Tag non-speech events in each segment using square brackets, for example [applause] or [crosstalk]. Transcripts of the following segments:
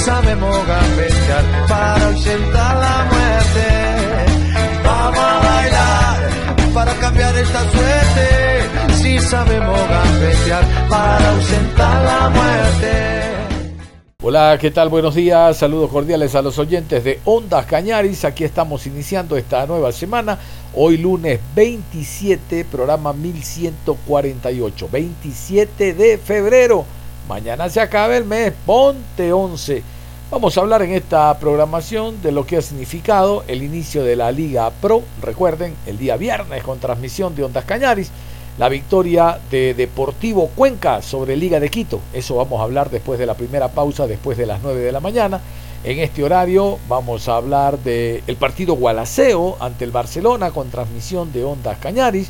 Sabemos gambetear para ausentar la muerte. Vamos a bailar para cambiar esta suerte. Si sabemos gambetear para ausentar la muerte. Hola, ¿qué tal? Buenos días, saludos cordiales a los oyentes de Ondas Cañaris. Aquí estamos iniciando esta nueva semana. Hoy lunes 27, programa 1148, 27 de febrero Mañana se acaba el mes, ponte 11. Vamos a hablar en esta programación de lo que ha significado el inicio de la Liga Pro. Recuerden, el día viernes con transmisión de Ondas Cañaris, la victoria de Deportivo Cuenca sobre Liga de Quito. Eso vamos a hablar después de la primera pausa, después de las 9 de la mañana. En este horario vamos a hablar del el partido Gualaceo ante el Barcelona con transmisión de Ondas Cañaris.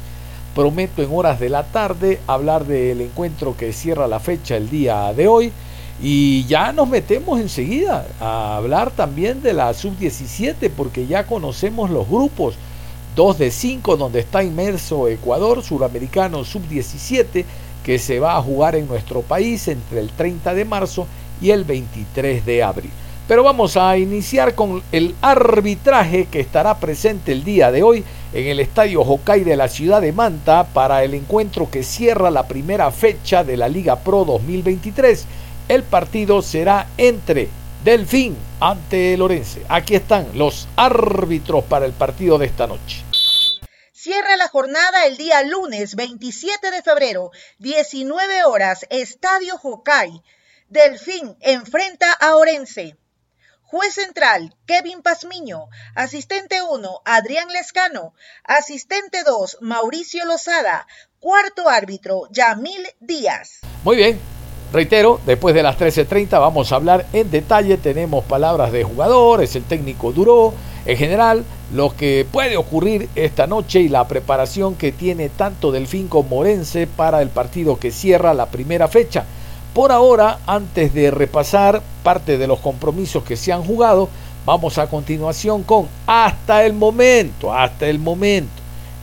Prometo en horas de la tarde hablar del encuentro que cierra la fecha el día de hoy. Y ya nos metemos enseguida a hablar también de la sub-17 porque ya conocemos los grupos. 2 de 5 donde está inmerso Ecuador, suramericano sub-17, que se va a jugar en nuestro país entre el 30 de marzo y el 23 de abril. Pero vamos a iniciar con el arbitraje que estará presente el día de hoy en el Estadio Hokkaido de la ciudad de Manta para el encuentro que cierra la primera fecha de la Liga Pro 2023. El partido será entre Delfín ante Lorense. Aquí están los árbitros para el partido de esta noche. Cierra la jornada el día lunes 27 de febrero, 19 horas, Estadio Hokkaido. Delfín enfrenta a Orense. Juez central, Kevin Pazmiño. Asistente 1, Adrián Lescano. Asistente 2, Mauricio Lozada. Cuarto árbitro, Yamil Díaz. Muy bien. Reitero, después de las 13.30 vamos a hablar en detalle. Tenemos palabras de jugadores, el técnico Duró, en general, lo que puede ocurrir esta noche y la preparación que tiene tanto Delfín como Morense para el partido que cierra la primera fecha. Por ahora, antes de repasar parte de los compromisos que se han jugado, vamos a continuación con hasta el momento, hasta el momento.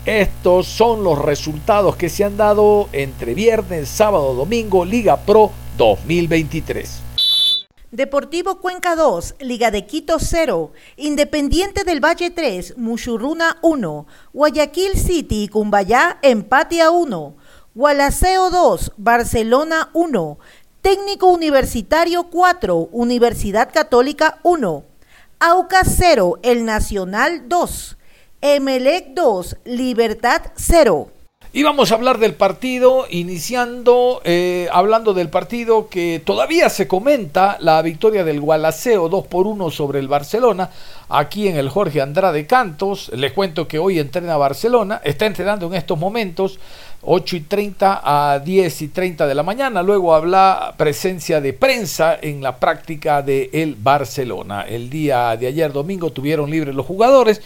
Estos son los resultados que se han dado entre viernes, sábado, domingo, Liga Pro 2023. Deportivo Cuenca 2, Liga de Quito 0, Independiente del Valle 3, Muchurruna 1, Guayaquil City y Cumbayá empate a 1, Gualaceo 2, Barcelona 1, Técnico Universitario 4, Universidad Católica 1, AUCA 0, El Nacional 2, Emelec 2, Libertad 0. Y vamos a hablar del partido, iniciando, eh, hablando del partido que todavía se comenta, la victoria del Gualaceo 2 por 1 sobre el Barcelona, aquí en el Jorge Andrade Cantos. Les cuento que hoy entrena Barcelona, está entrenando en estos momentos 8 y 30 a 10 y 30 de la mañana. Luego habla presencia de prensa en la práctica de el Barcelona. El día de ayer domingo tuvieron libres los jugadores.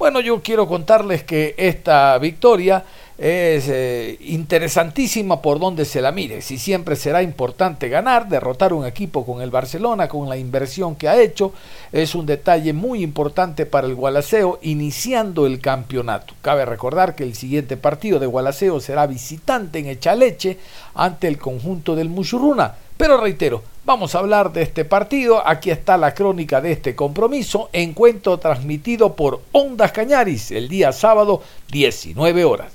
Bueno, yo quiero contarles que esta victoria es eh, interesantísima por donde se la mire. Si siempre será importante ganar, derrotar un equipo con el Barcelona, con la inversión que ha hecho, es un detalle muy importante para el Gualaceo iniciando el campeonato. Cabe recordar que el siguiente partido de Gualaceo será visitante en Echaleche ante el conjunto del Mushuruna. Pero reitero, vamos a hablar de este partido. Aquí está la crónica de este compromiso. Encuentro transmitido por Ondas Cañaris el día sábado, 19 horas.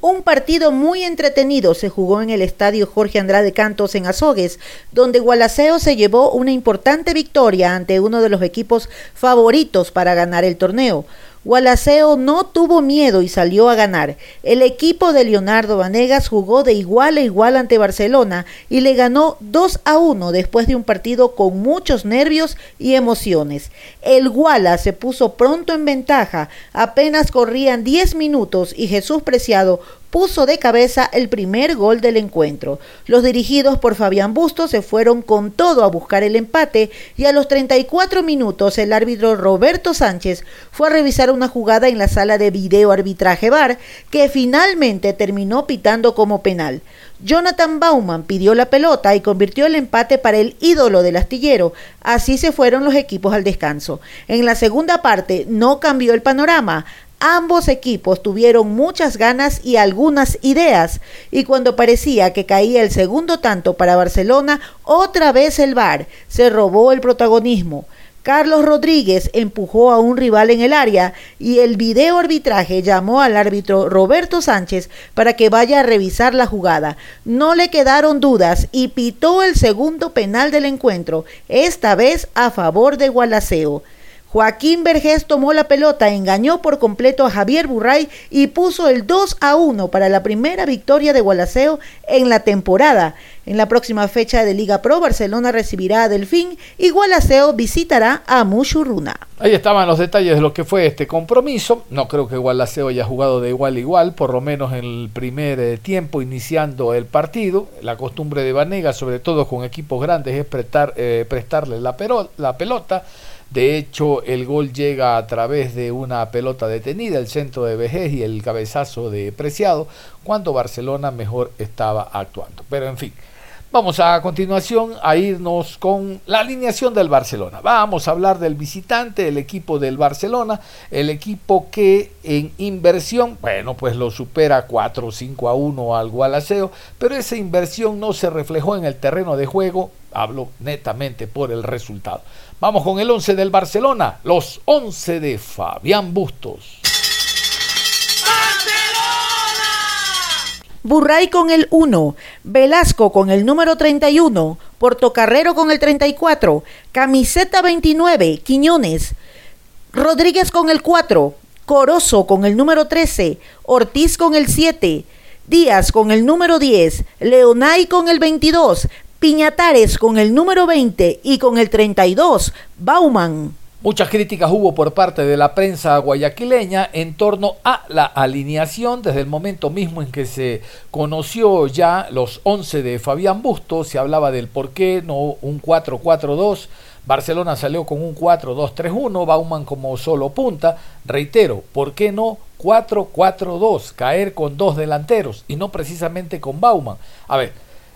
Un partido muy entretenido se jugó en el estadio Jorge Andrade Cantos en Azogues, donde Gualaceo se llevó una importante victoria ante uno de los equipos favoritos para ganar el torneo. Gualaceo no tuvo miedo y salió a ganar. El equipo de Leonardo Vanegas jugó de igual a igual ante Barcelona y le ganó 2 a 1 después de un partido con muchos nervios y emociones. El Guala se puso pronto en ventaja, apenas corrían 10 minutos y Jesús Preciado puso de cabeza el primer gol del encuentro. Los dirigidos por Fabián Bustos se fueron con todo a buscar el empate y a los 34 minutos el árbitro Roberto Sánchez fue a revisar una jugada en la sala de video arbitraje VAR que finalmente terminó pitando como penal. Jonathan Bauman pidió la pelota y convirtió el empate para el ídolo del astillero. Así se fueron los equipos al descanso. En la segunda parte no cambió el panorama. Ambos equipos tuvieron muchas ganas y algunas ideas, y cuando parecía que caía el segundo tanto para Barcelona, otra vez el VAR se robó el protagonismo. Carlos Rodríguez empujó a un rival en el área y el video arbitraje llamó al árbitro Roberto Sánchez para que vaya a revisar la jugada. No le quedaron dudas y pitó el segundo penal del encuentro, esta vez a favor de Gualaceo. Joaquín Vergés tomó la pelota, engañó por completo a Javier Burray y puso el 2 a 1 para la primera victoria de Gualaceo en la temporada. En la próxima fecha de Liga Pro, Barcelona recibirá a Delfín y Gualaceo visitará a Mushurruna. Ahí estaban los detalles de lo que fue este compromiso. No creo que Gualaceo haya jugado de igual a igual, por lo menos en el primer eh, tiempo iniciando el partido. La costumbre de Vanega, sobre todo con equipos grandes, es prestar, eh, prestarle la, la pelota de hecho, el gol llega a través de una pelota detenida, el centro de Vejez y el cabezazo de Preciado, cuando Barcelona mejor estaba actuando. Pero en fin, vamos a continuación a irnos con la alineación del Barcelona. Vamos a hablar del visitante, el equipo del Barcelona, el equipo que en inversión, bueno, pues lo supera 4 o 5 a 1 al Gualaceo, pero esa inversión no se reflejó en el terreno de juego, hablo netamente por el resultado. Vamos con el 11 del Barcelona, los 11 de Fabián Bustos. Burray con el 1, Velasco con el número 31, Portocarrero con el 34, Camiseta 29, Quiñones, Rodríguez con el 4, Corozo con el número 13, Ortiz con el 7, Díaz con el número 10, Leonay con el 22, Piñatares con el número 20 y con el 32, Bauman. Muchas críticas hubo por parte de la prensa guayaquileña en torno a la alineación desde el momento mismo en que se conoció ya los 11 de Fabián Bustos, se hablaba del por qué no un 4-4-2, Barcelona salió con un 4-2-3-1, Bauman como solo punta, reitero, ¿por qué no 4-4-2, caer con dos delanteros y no precisamente con Bauman? A ver,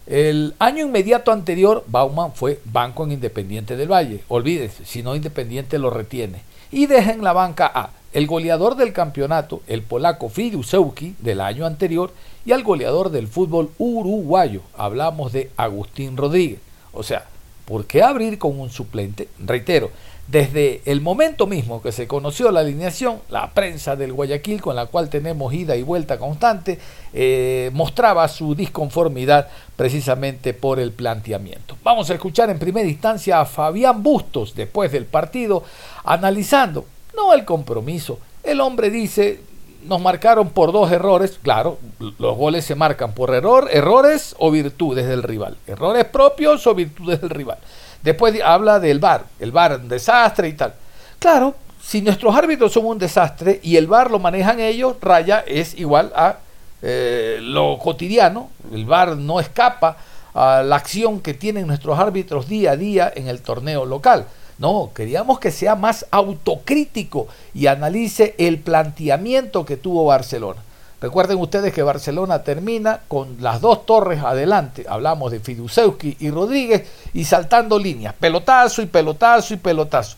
el año inmediato anterior, Bauman fue banco en Independiente del Valle. Olvídese, si no Independiente lo retiene. Y deja en la banca a el goleador del campeonato, el polaco Fidusewski del año anterior, y al goleador del fútbol uruguayo. Hablamos de Agustín Rodríguez. O sea, ¿por qué abrir con un suplente? Reitero, desde el momento mismo que se conoció la alineación, la prensa del Guayaquil, con la cual tenemos ida y vuelta constante, eh, mostraba su disconformidad precisamente por el planteamiento. Vamos a escuchar en primera instancia a Fabián Bustos después del partido, analizando, no el compromiso. El hombre dice, nos marcaron por dos errores, claro, los goles se marcan por error, errores o virtudes del rival, errores propios o virtudes del rival. Después habla del VAR, el VAR un desastre y tal. Claro, si nuestros árbitros son un desastre y el VAR lo manejan ellos, raya es igual a eh, lo cotidiano, el VAR no escapa a la acción que tienen nuestros árbitros día a día en el torneo local. No, queríamos que sea más autocrítico y analice el planteamiento que tuvo Barcelona. Recuerden ustedes que Barcelona termina con las dos torres adelante. Hablamos de Fidusewski y Rodríguez y saltando líneas. Pelotazo y pelotazo y pelotazo.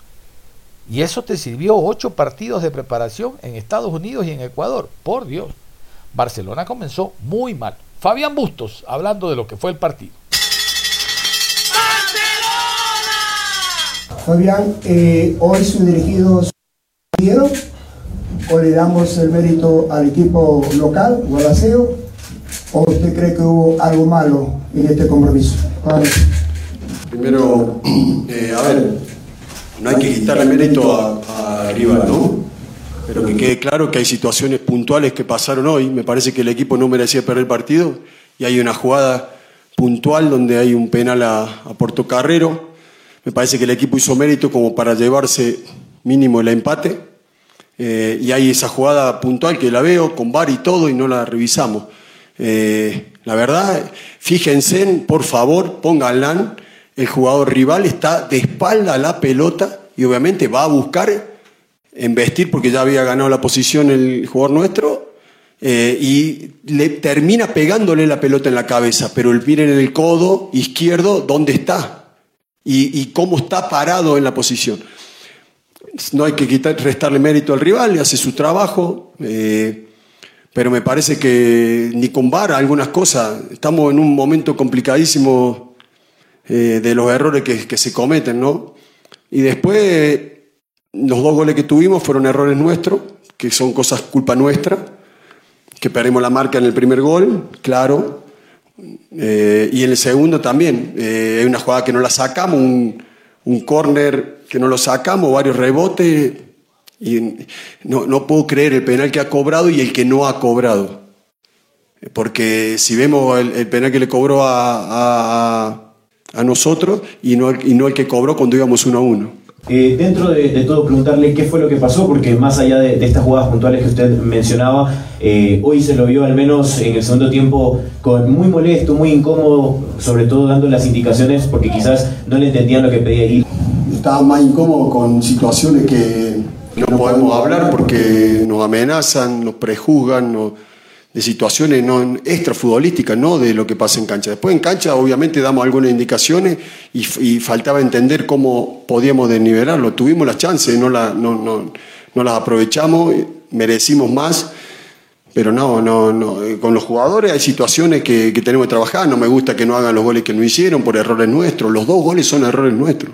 Y eso te sirvió ocho partidos de preparación en Estados Unidos y en Ecuador. Por Dios. Barcelona comenzó muy mal. Fabián Bustos, hablando de lo que fue el partido. Fabián, eh, hoy sus dirigidos o le damos el mérito al equipo local, Gualaceo, o usted cree que hubo algo malo en este compromiso? Primero, [clears throat] eh, a ver, no hay que quitarle mérito a, rival, ¿no? pero que quede claro que hay situaciones puntuales que pasaron hoy. Me parece que el equipo no merecía perder el partido y hay una jugada puntual donde hay un penal a, a Portocarrero. Me parece que el equipo hizo mérito como para llevarse mínimo el empate. Eh, y hay esa jugada puntual que la veo con VAR y todo y no la revisamos. Eh, la verdad, fíjense, por favor, pónganla. El jugador rival está de espalda a la pelota y obviamente va a buscar embestir porque ya había ganado la posición el jugador nuestro eh, y le termina pegándole la pelota en la cabeza, pero miren en el codo izquierdo dónde está y, cómo está parado en la posición. No hay que quitar, restarle mérito al rival, le hace su trabajo, eh, pero me parece que ni con vara algunas cosas, estamos en un momento complicadísimo eh, de los errores que, se cometen, ¿no? Y después los dos goles que tuvimos fueron errores nuestros, que son cosas culpa nuestra, que perdimos la marca en el primer gol, claro, eh, y en el segundo también. Hay una jugada que no la sacamos, un, un córner que no lo sacamos, varios rebotes, y no, no, puedo creer el penal que ha cobrado y el que no ha cobrado. Porque si vemos el, penal que le cobró a, a, a nosotros y no, y no el que cobró cuando íbamos uno a uno. Eh, dentro de, todo, preguntarle qué fue lo que pasó, porque más allá de, estas jugadas puntuales que usted mencionaba, eh, hoy se lo vio al menos en el segundo tiempo con muy molesto, muy incómodo, sobre todo dando las indicaciones porque quizás no le entendían lo que pedía ir. Estaba más incómodo con situaciones que no podemos hablar porque nos amenazan, nos prejuzgan, nos de situaciones no extrafutbolísticas, no de lo que pasa en cancha. Después en cancha obviamente damos algunas indicaciones y, faltaba entender cómo podíamos desnivelarlo. Tuvimos las chances, no, la, no, no, no las aprovechamos, merecimos más, pero no, no, no. Con los jugadores hay situaciones que, que tenemos que trabajar. No me gusta que no hagan los goles que no hicieron por errores nuestros. Los dos goles son errores nuestros.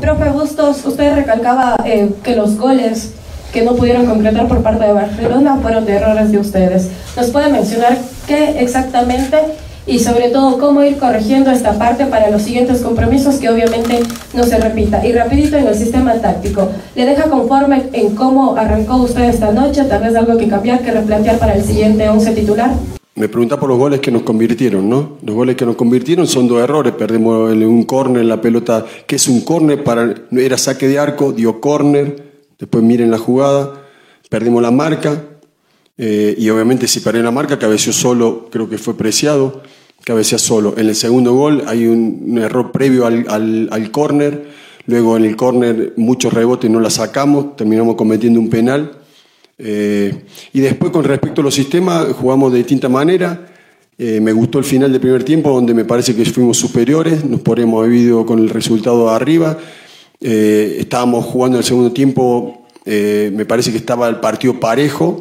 Profe Bustos, usted recalcaba eh, que los goles que no pudieron concretar por parte de Barcelona fueron de errores de ustedes. ¿Nos puede mencionar qué exactamente y sobre todo cómo ir corrigiendo esta parte para los siguientes compromisos que obviamente no se repita? Y rapidito en el sistema táctico, ¿le deja conforme en cómo arrancó usted esta noche? Tal vez algo que cambiar, que replantear para el siguiente 11 titular. Me pregunta por los goles que nos convirtieron, ¿no? Los goles que nos convirtieron son dos errores. Perdemos un córner, la pelota, que es un córner, para, era saque de arco, dio córner, Después miren la jugada, perdimos la marca eh, y obviamente si perdí la marca, cabeció solo, creo que fue preciado, cabecea solo. En el segundo gol hay un, error previo al, al, córner, luego en el córner muchos rebotes no la sacamos, terminamos cometiendo un penal. Eh, y después con respecto a los sistemas, jugamos de distinta manera. Eh, me gustó el final del primer tiempo, donde me parece que fuimos superiores, nos ponemos a con el resultado arriba. Eh, estábamos jugando el segundo tiempo, me parece que estaba el partido parejo,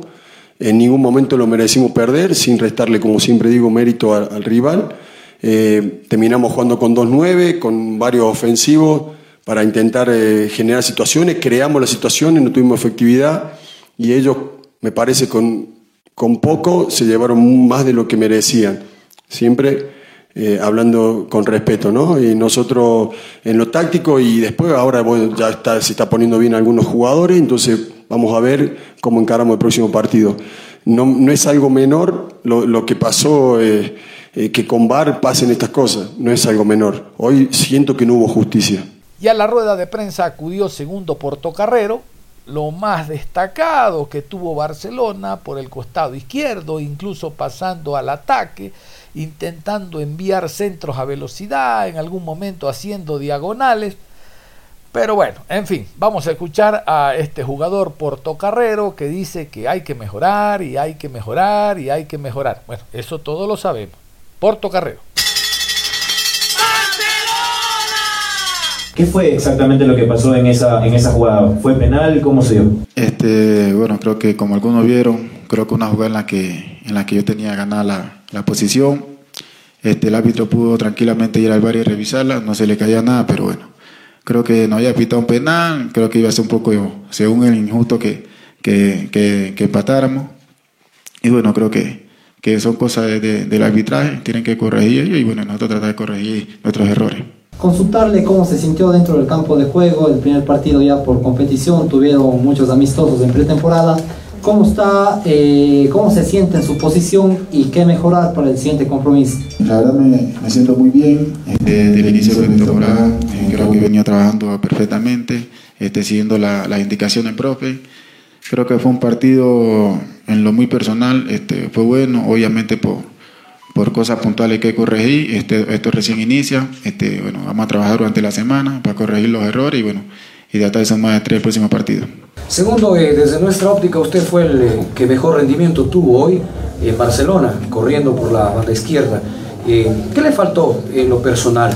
en ningún momento lo merecimos perder, sin restarle, como siempre digo, mérito al, rival. Terminamos jugando con 2-9, con varios ofensivos para intentar generar situaciones, creamos las situaciones, no tuvimos efectividad y ellos, me parece, con, con poco se llevaron más de lo que merecían. Siempre eh, hablando con respeto, ¿no? Y nosotros en lo táctico y después ahora bueno, ya está, se está poniendo bien algunos jugadores, entonces vamos a ver cómo encaramos el próximo partido. No, no es algo menor lo, lo que pasó, eh, eh, que con VAR pasen estas cosas, no es algo menor. Hoy siento que no hubo justicia. Y a la rueda de prensa acudió segundo Portocarrero, lo más destacado que tuvo Barcelona por el costado izquierdo, incluso pasando al ataque intentando enviar centros a velocidad, en algún momento haciendo diagonales. Pero bueno, en fin, vamos a escuchar a este jugador portocarrero que dice que hay que mejorar y hay que mejorar y hay que mejorar. Bueno, eso todo lo sabemos. Portocarrero. ¿Qué fue exactamente lo que pasó en esa, en esa jugada? ¿Fue penal? ¿Cómo se dio? Este, bueno, creo que como algunos vieron, creo que una jugada en la que, en la que yo tenía ganada la, la posición. Este, el árbitro pudo tranquilamente ir al bar y revisarla, no se le caía nada, pero bueno, creo que no había pitado un penal, creo que iba a ser un poco, según el injusto que, que, que, empatáramos. Y bueno, creo que, que son cosas del arbitraje, tienen que corregir ellos y bueno, nosotros tratar de corregir nuestros errores. Consultarle cómo se sintió dentro del campo de juego, el primer partido ya por competición, tuvieron muchos amistosos en pretemporada, cómo está, eh, cómo se siente en su posición y qué mejorar para el siguiente compromiso. La verdad me, siento muy bien este, desde el inicio de la temporada, eh, creo que venía trabajando perfectamente, este, siguiendo la, la indicación del profe. Creo que fue un partido en lo muy personal, este, fue bueno, obviamente por, por cosas puntuales que corregí, este, esto recién inicia, este, bueno, vamos a trabajar durante la semana para corregir los errores y bueno, y tratar de sumar de tres el próximo partido. Segundo, eh, desde nuestra óptica, usted fue el eh, que mejor rendimiento tuvo hoy en Barcelona, corriendo por la banda izquierda. Eh, ¿Qué le faltó en lo personal?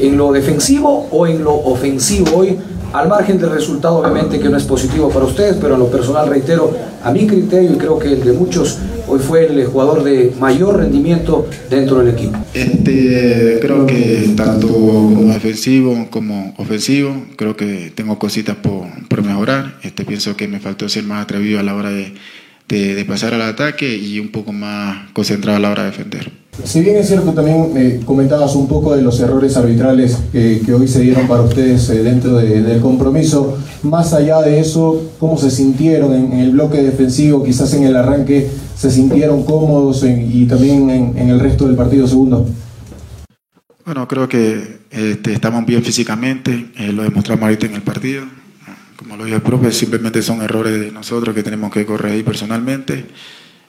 ¿En lo defensivo o en lo ofensivo hoy? Al margen del resultado, obviamente que no es positivo para ustedes, pero en lo personal, reitero, a mi criterio y creo que el de muchos, hoy fue el jugador de mayor rendimiento dentro del equipo. Este, creo que tanto como defensivo como ofensivo, creo que tengo cositas por, por mejorar. Este, pienso que me faltó ser más atrevido a la hora de, de, de pasar al ataque y un poco más concentrado a la hora de defender. Si bien es cierto, también eh, comentabas un poco de los errores arbitrales que, que hoy se dieron para ustedes eh, dentro de, del compromiso. Más allá de eso, ¿cómo se sintieron en, en, el bloque defensivo? Quizás en el arranque se sintieron cómodos en, y también en, en, el resto del partido segundo. Bueno, creo que este, estamos bien físicamente, eh, lo demostramos ahorita en el partido. Como lo dijo el profe, simplemente son errores de nosotros que tenemos que corregir personalmente.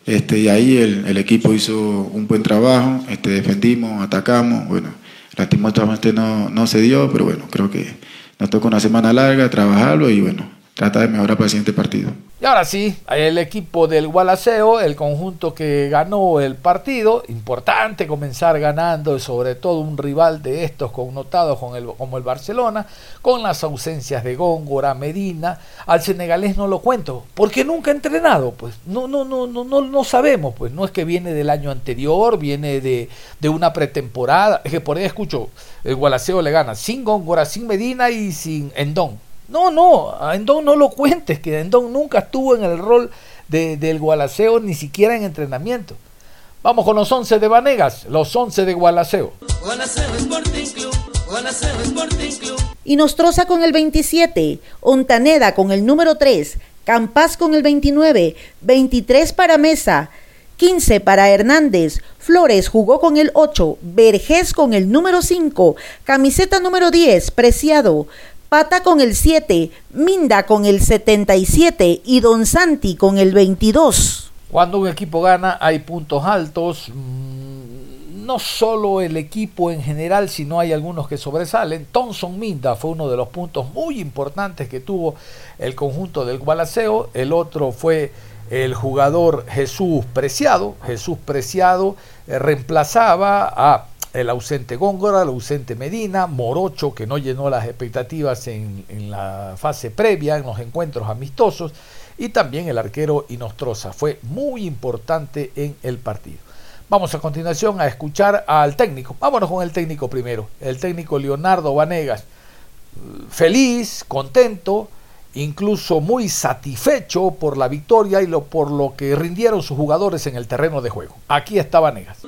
Este, y ahí el, el, equipo hizo un buen trabajo, este, defendimos, atacamos, bueno, lastimosamente no, no se dio, pero bueno, creo que nos toca una semana larga, trabajarlo y bueno, trata de mejorar para el siguiente partido. Y ahora sí, el equipo del Gualaceo, el conjunto que ganó el partido, importante comenzar ganando, sobre todo un rival de estos connotados con el, como el Barcelona, con las ausencias de Góngora, Medina, al senegalés no lo cuento, porque nunca ha entrenado, pues no, no, no, no, no, no sabemos, pues no es que viene del año anterior, viene de, de una pretemporada, es que por ahí escucho, el Gualaceo le gana sin Góngora, sin Medina y sin Endón no, no, a Endón no lo cuentes, que Endón nunca estuvo en el rol de, del Gualaceo, ni siquiera en entrenamiento. Vamos con los 11 de Vanegas, los 11 de Gualaceo. Y Nostroza con el 27, Ontaneda con el número 3, Campas con el 29, 23 para Mesa, 15 para Hernández, Flores jugó con el 8, Vergés con el número 5, camiseta número 10, Preciado, Pata con el 7, Minda con el 77 y Don Santi con el 22. Cuando un equipo gana hay puntos altos, no solo el equipo en general, sino hay algunos que sobresalen. Thompson Minda fue uno de los puntos muy importantes que tuvo el conjunto del Gualaceo, el otro fue el jugador Jesús Preciado, Jesús Preciado eh, reemplazaba a el ausente Góngora, el ausente Medina, Morocho, que no llenó las expectativas en, en, la fase previa, en los encuentros amistosos, y también el arquero Inostroza. Fue muy importante en el partido. Vamos a continuación a escuchar al técnico. Vámonos con el técnico primero. El técnico Leonardo Vanegas. Feliz, contento, incluso muy satisfecho por la victoria y lo, por lo que rindieron sus jugadores en el terreno de juego. Aquí está Vanegas.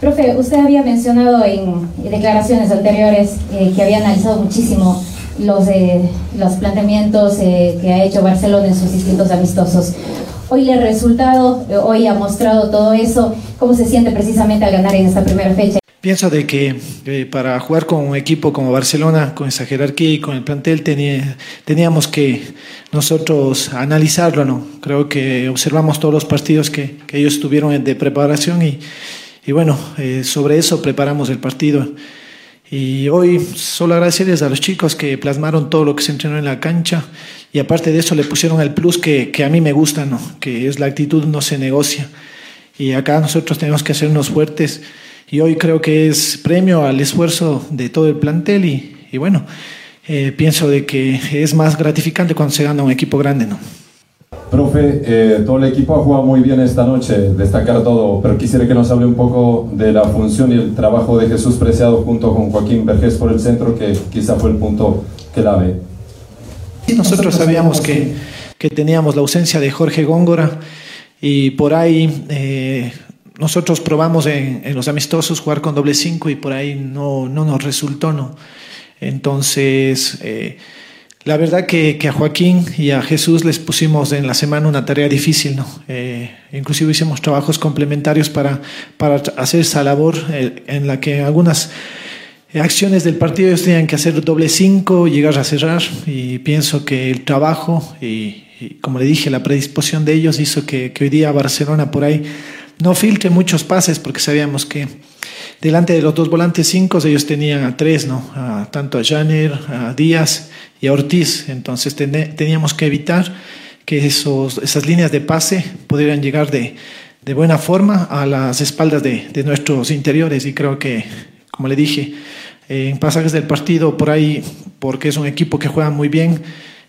Profe, usted había mencionado en declaraciones anteriores eh, que había analizado muchísimo los, eh, los planteamientos eh, que ha hecho Barcelona en sus distintos amistosos. Hoy el resultado, eh, hoy ha mostrado todo eso. ¿Cómo se siente precisamente al ganar en esta primera fecha? Pienso de que eh, para jugar con un equipo como Barcelona, con esa jerarquía y con el plantel, tenía, teníamos que nosotros analizarlo, ¿no? Creo que observamos todos los partidos que, que ellos tuvieron de preparación y, y bueno, eh, sobre eso preparamos el partido. Y hoy solo agradecerles a los chicos que plasmaron todo lo que se entrenó en la cancha y aparte de eso le pusieron el plus que, que a mí me gusta, ¿no? que es la actitud no se negocia. Y acá nosotros tenemos que hacernos fuertes y hoy creo que es premio al esfuerzo de todo el plantel y, y bueno, eh, pienso de que es más gratificante cuando se gana un equipo grande. ¿no? Profe, eh, todo el equipo ha jugado muy bien esta noche, destacar todo, pero quisiera que nos hable un poco de la función y el trabajo de Jesús Preciado junto con Joaquín Vergés por el centro, que quizá fue el punto clave. Y nosotros sabíamos que, que teníamos la ausencia de Jorge Góngora y por ahí eh, nosotros probamos en, los amistosos jugar con doble cinco y por ahí no, no nos resultó, ¿no? Entonces, eh, la verdad que, a Joaquín y a Jesús les pusimos en la semana una tarea difícil, ¿no? Eh, inclusive hicimos trabajos complementarios para, para hacer esa labor eh, en la que algunas acciones del partido ellos tenían que hacer doble cinco, llegar a cerrar y pienso que el trabajo y, como le dije, la predisposición de ellos hizo que hoy día Barcelona por ahí no filtre muchos pases porque sabíamos que delante de los dos volantes cinco ellos tenían a tres, ¿no? A, tanto a Janer, a Díaz y a Ortiz. Entonces ten, teníamos que evitar que esos, esas líneas de pase pudieran llegar de, buena forma a las espaldas de, nuestros interiores y creo que, como le dije, en pasajes del partido por ahí, porque es un equipo que juega muy bien,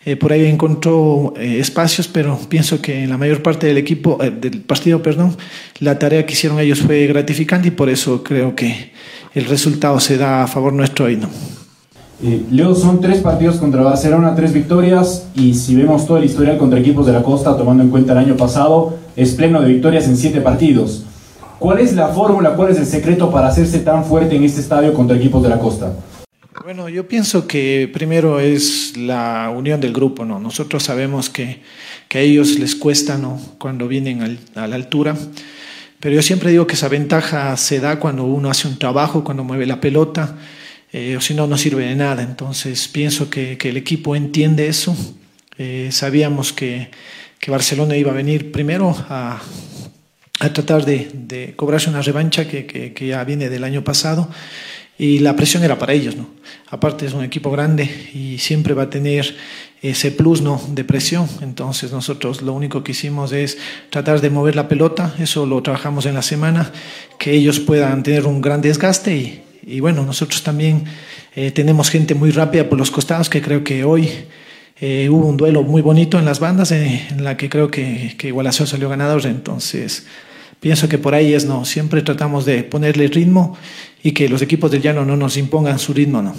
eh, por ahí encontró eh, espacios, pero pienso que en la mayor parte del equipo, eh, del partido, perdón, la tarea que hicieron ellos fue gratificante y por eso creo que el resultado se da a favor nuestro hoy, ¿no? Leo, son tres partidos contra Barcelona, tres victorias, y si vemos todo el historial contra equipos de la costa, tomando en cuenta el año pasado, es pleno de victorias en siete partidos. ¿Cuál es la fórmula, cuál es el secreto para hacerse tan fuerte en este estadio contra equipos de la costa? Bueno, yo pienso que primero es la unión del grupo, ¿no? Nosotros sabemos que, que a ellos les cuesta, ¿no? Cuando vienen al, a la altura, pero yo siempre digo que esa ventaja se da cuando uno hace un trabajo, cuando mueve la pelota, eh, o si no, no sirve de nada. Entonces pienso que, que el equipo entiende eso. Eh, sabíamos que, que, Barcelona iba a venir primero a, a tratar de, de, cobrarse una revancha que, que, que ya viene del año pasado y la presión era para ellos, ¿no? Aparte es un equipo grande y siempre va a tener ese plus, ¿no? De presión. Entonces nosotros lo único que hicimos es tratar de mover la pelota, eso lo trabajamos en la semana, que ellos puedan tener un gran desgaste y, y bueno, nosotros también eh, tenemos gente muy rápida por los costados que creo que hoy eh, hubo un duelo muy bonito en las bandas eh, en la que creo que, que Igualación salió ganador, entonces pienso que por ahí es, ¿no? Siempre tratamos de ponerle ritmo y que los equipos del llano no nos impongan su ritmo, ¿no?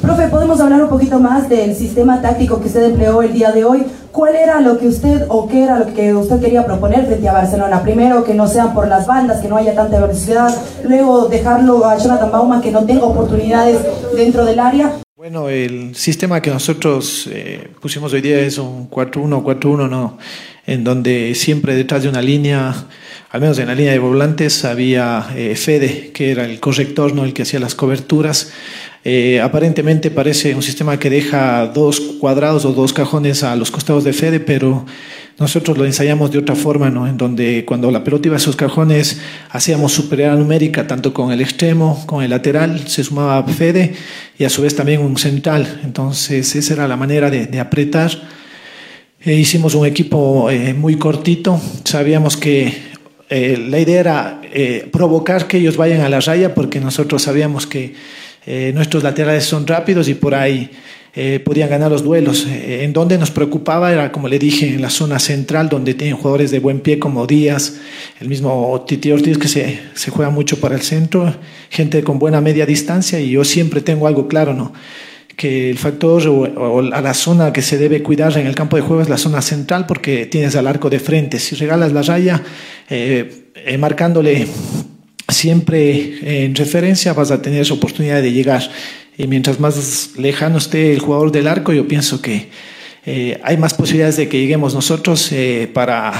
Profe, ¿podemos hablar un poquito más del sistema táctico que usted empleó el día de hoy? ¿Cuál era lo que usted o qué era lo que usted quería proponer frente a Barcelona? Primero, que no sean por las bandas, que no haya tanta velocidad. Luego, dejarlo a Jonathan Bauman, que no tenga oportunidades dentro del área. Bueno, el sistema que nosotros eh, pusimos hoy día es un 4-1, 4-1, ¿no? En donde siempre detrás de una línea al menos en la línea de volantes había eh, Fede, que era el corrector, no el que hacía las coberturas. Eh, aparentemente parece un sistema que deja dos cuadrados o dos cajones a los costados de Fede, pero nosotros lo ensayamos de otra forma, ¿no? en donde cuando la pelota iba a esos cajones hacíamos superioridad numérica tanto con el extremo, con el lateral, se sumaba Fede y a su vez también un central. Entonces esa era la manera de, de apretar. Eh, hicimos un equipo eh, muy cortito, sabíamos que eh, la idea era provocar que ellos vayan a la raya porque nosotros sabíamos que nuestros laterales son rápidos y por ahí podían ganar los duelos. en donde nos preocupaba era, como le dije, en la zona central donde tienen jugadores de buen pie como Díaz, el mismo Titi Ortiz que se juega mucho para el centro, gente con buena media distancia y yo siempre tengo algo claro, ¿no? Que el factor o, o, la zona que se debe cuidar en el campo de juego es la zona central porque tienes al arco de frente. Si regalas la raya eh, eh, marcándole siempre en referencia vas a tener esa oportunidad de llegar. Y mientras más lejano esté el jugador del arco, yo pienso que eh, hay más posibilidades de que lleguemos nosotros eh, para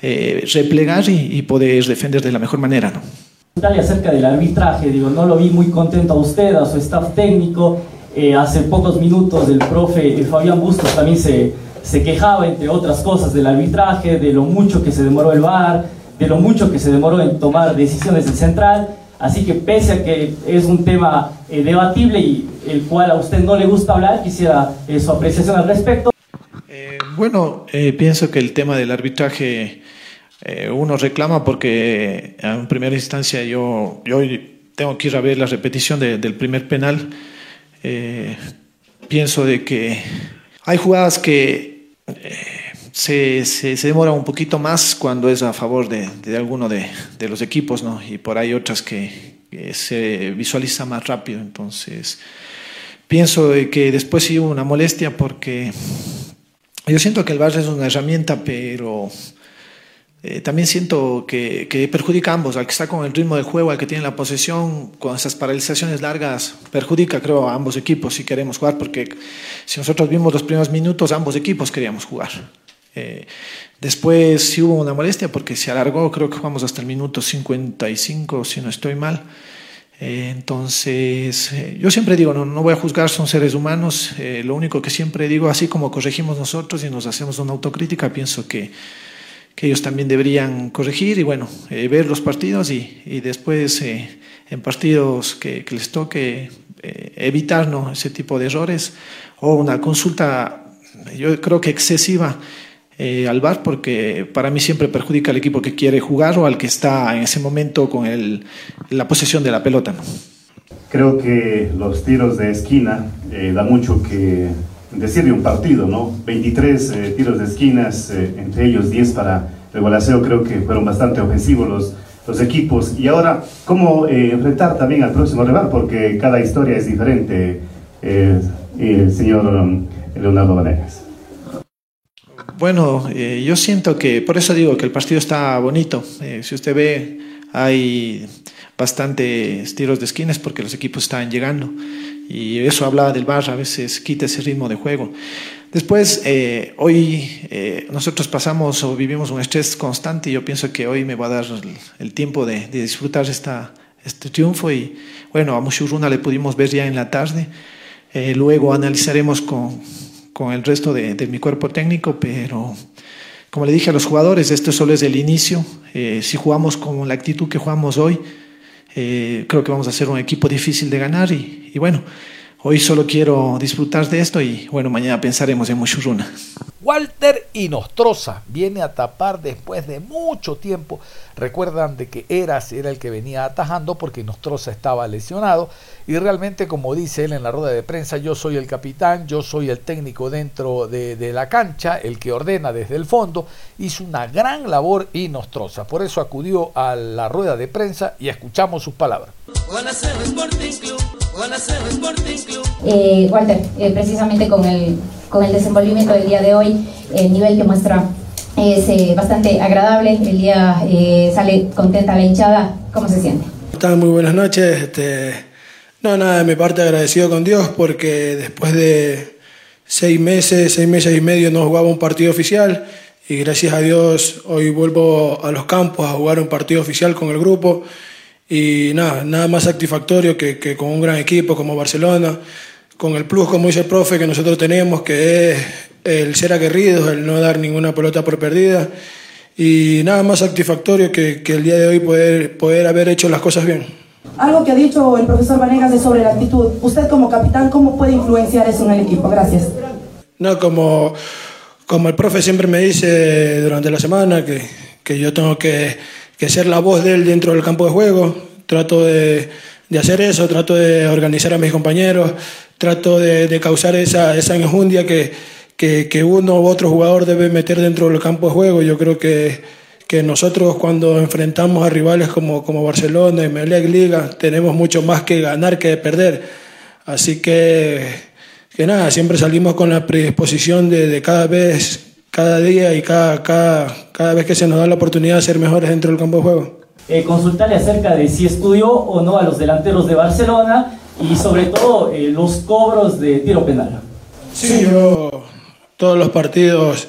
eh, replegar y, y, poder defender de la mejor manera. ¿no? acerca del arbitraje, digo, no lo vi muy contento a usted, a su staff técnico. Eh, hace pocos minutos el profe Fabián Bustos también se, se quejaba, entre otras cosas, del arbitraje, de lo mucho que se demoró el VAR, de lo mucho que se demoró en tomar decisiones del central. Así que pese a que es un tema eh, debatible y el cual a usted no le gusta hablar, quisiera eh, su apreciación al respecto. Bueno, pienso que el tema del arbitraje uno reclama porque en primera instancia yo, yo tengo que ir a ver la repetición de, del primer penal. Pienso de que hay jugadas que se, se, se, demora un poquito más cuando es a favor de, de alguno de, de, los equipos, ¿no? Y por ahí otras que, que, se visualiza más rápido. Entonces, pienso de que después sí hubo una molestia porque yo siento que el VAR es una herramienta, pero eh, también siento que, que, perjudica a ambos, al que está con el ritmo de juego, al que tiene la posesión, con esas paralizaciones largas, perjudica creo a ambos equipos si queremos jugar, porque si nosotros vimos los primeros minutos, ambos equipos queríamos jugar. Eh, después sí hubo una molestia porque se alargó, creo que jugamos hasta el minuto 55, si no estoy mal. Eh, entonces, yo siempre digo, no, no voy a juzgar, son seres humanos. Lo único que siempre digo, así como corregimos nosotros y nos hacemos una autocrítica, pienso que que ellos también deberían corregir y bueno, eh, ver los partidos y, y después eh, en partidos que, que les toque eh, evitar ¿no? ese tipo de errores o una consulta, yo creo que excesiva al VAR porque para mí siempre perjudica al equipo que quiere jugar o al que está en ese momento con el, la posesión de la pelota. ¿no? Creo que los tiros de esquina da mucho que decir de un partido, ¿no? 23 eh, tiros de esquinas, eh, entre ellos 10 para el Gualaceo, creo que fueron bastante ofensivos los, los equipos. Y ahora, ¿cómo eh, enfrentar también al próximo rival? Porque cada historia es diferente, el señor um, Leonardo Vanegas. Bueno, yo siento que, por eso digo que el partido está bonito. si usted ve, hay bastantes tiros de esquinas porque los equipos están llegando y eso hablaba del bar, a veces quita ese ritmo de juego. Después, eh, hoy eh, nosotros pasamos o vivimos un estrés constante y yo pienso que hoy me va a dar el, tiempo de, disfrutar esta, este triunfo y bueno, a Mushuruna le pudimos ver ya en la tarde, eh, luego analizaremos con, con el resto de, de, mi cuerpo técnico, pero como le dije a los jugadores, esto solo es el inicio, si jugamos con la actitud que jugamos hoy, creo que vamos a ser un equipo difícil de ganar y, y, bueno, hoy solo quiero disfrutar de esto y bueno, mañana pensaremos en Mushuruna. Walter Inostroza viene a tapar después de mucho tiempo. Recuerdan de que Eras era el que venía atajando porque Inostroza estaba lesionado y realmente como dice él en la rueda de prensa, yo soy el capitán, yo soy el técnico dentro de, de la cancha, el que ordena desde el fondo, hizo una gran labor Inostroza. Por eso acudió a la rueda de prensa y escuchamos sus palabras. Eh, Walter, eh, precisamente con el, con el desenvolvimiento del día de hoy, el nivel que muestra es eh, bastante agradable. El día eh, sale contenta la hinchada. ¿Cómo se siente? Están muy buenas noches. Este, no, nada, de mi parte agradecido con Dios porque después de seis meses, seis meses y medio no jugaba un partido oficial y gracias a Dios hoy vuelvo a los campos a jugar un partido oficial con el grupo y nada, nada más satisfactorio que, que con un gran equipo como Barcelona, con el plus, como dice el profe, que nosotros tenemos, que es el ser aguerridos, el no dar ninguna pelota por perdida. Y nada más satisfactorio que, que el día de hoy poder, poder haber hecho las cosas bien. Algo que ha dicho el profesor Vanegas es sobre la actitud. Usted como capitán, ¿cómo puede influenciar eso en el equipo? Gracias. No, como, como el profe siempre me dice durante la semana, que, que yo tengo que, que ser la voz de él dentro del campo de juego. Trato de, de hacer eso, trato de organizar a mis compañeros, trato de, de causar esa, esa enjundia que, que, que, uno u otro jugador debe meter dentro del campo de juego. Yo creo que, que nosotros cuando enfrentamos a rivales como, como Barcelona, Emelec, Liga, tenemos mucho más que ganar que perder. Así que, que nada, siempre salimos con la predisposición de, de cada vez, cada día y cada, cada, cada vez que se nos da la oportunidad de ser mejores dentro del campo de juego. Eh, consultarle acerca de si estudió o no a los delanteros de Barcelona y sobre todo eh, los cobros de tiro penal. Sí, yo todos los partidos,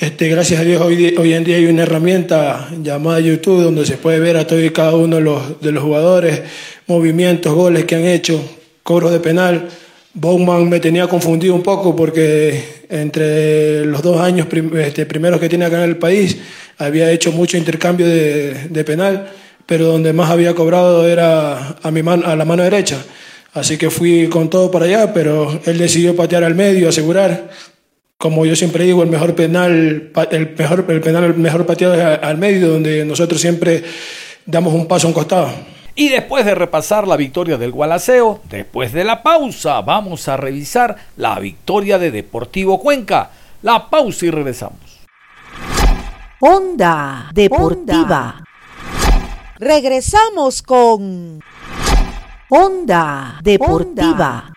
este, gracias a Dios hoy, en día hay una herramienta llamada YouTube donde se puede ver a todos y cada uno de los, jugadores, movimientos, goles que han hecho, cobros de penal. Bowman me tenía confundido un poco porque entre los dos años este, primeros que tiene acá en el país había hecho mucho intercambio de, penal, pero donde más había cobrado era a, mi a la mano derecha. Así que fui con todo para allá, pero él decidió patear al medio, asegurar. Como yo siempre digo, el mejor penal, el mejor, el penal, el mejor pateado es al medio, donde nosotros siempre damos un paso a un costado. Y después de repasar la victoria del Gualaceo, después de la pausa, vamos a revisar la victoria de Deportivo Cuenca. La pausa y regresamos. Onda Deportiva. Regresamos con Onda Deportiva.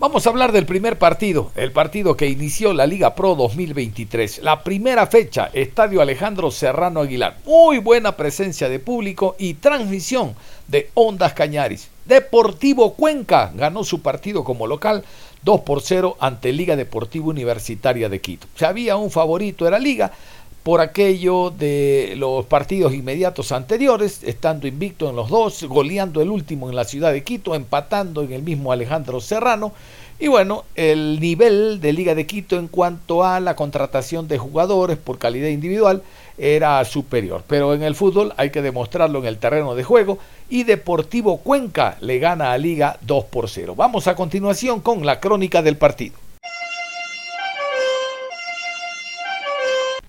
Vamos a hablar del primer partido, el partido que inició la Liga Pro 2023. La primera fecha, Estadio Alejandro Serrano Aguilar. Muy buena presencia de público y transmisión de Ondas Cañaris. Deportivo Cuenca ganó su partido como local 2 por 0 ante Liga Deportiva Universitaria de Quito. Si había un favorito era Liga, por aquello de los partidos inmediatos anteriores, estando invicto en los dos, goleando el último en la ciudad de Quito, empatando en el mismo Alejandro Serrano. Y bueno, el nivel de Liga de Quito en cuanto a la contratación de jugadores por calidad individual era superior. Pero en el fútbol hay que demostrarlo en el terreno de juego y Deportivo Cuenca le gana a Liga 2 por 0. Vamos a continuación con la crónica del partido.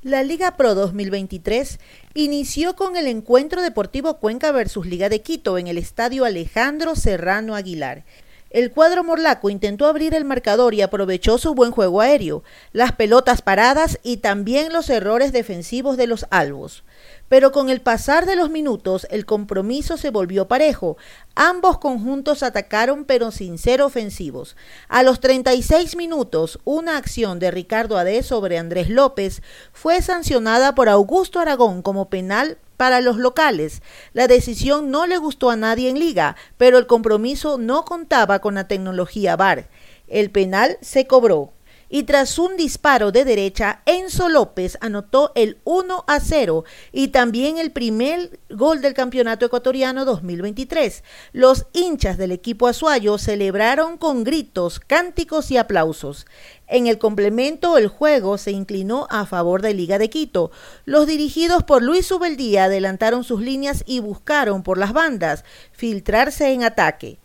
La Liga Pro 2023 inició con el encuentro Deportivo Cuenca versus Liga de Quito en el estadio Alejandro Serrano Aguilar. El cuadro morlaco intentó abrir el marcador y aprovechó su buen juego aéreo, las pelotas paradas y también los errores defensivos de los albos pero con el pasar de los minutos el compromiso se volvió parejo. Ambos conjuntos atacaron pero sin ser ofensivos. A los 36 minutos, una acción de Ricardo Ade sobre Andrés López fue sancionada por Augusto Aragón como penal para los locales. La decisión no le gustó a nadie en liga, pero el compromiso no contaba con la tecnología VAR. El penal se cobró y tras un disparo de derecha, Enzo López anotó el 1 a 0 y también el primer gol del Campeonato Ecuatoriano 2023. Los hinchas del equipo azuayo celebraron con gritos, cánticos y aplausos. En el complemento, el juego se inclinó a favor de Liga de Quito. Los dirigidos por Luis Ubeldía adelantaron sus líneas y buscaron por las bandas filtrarse en ataque.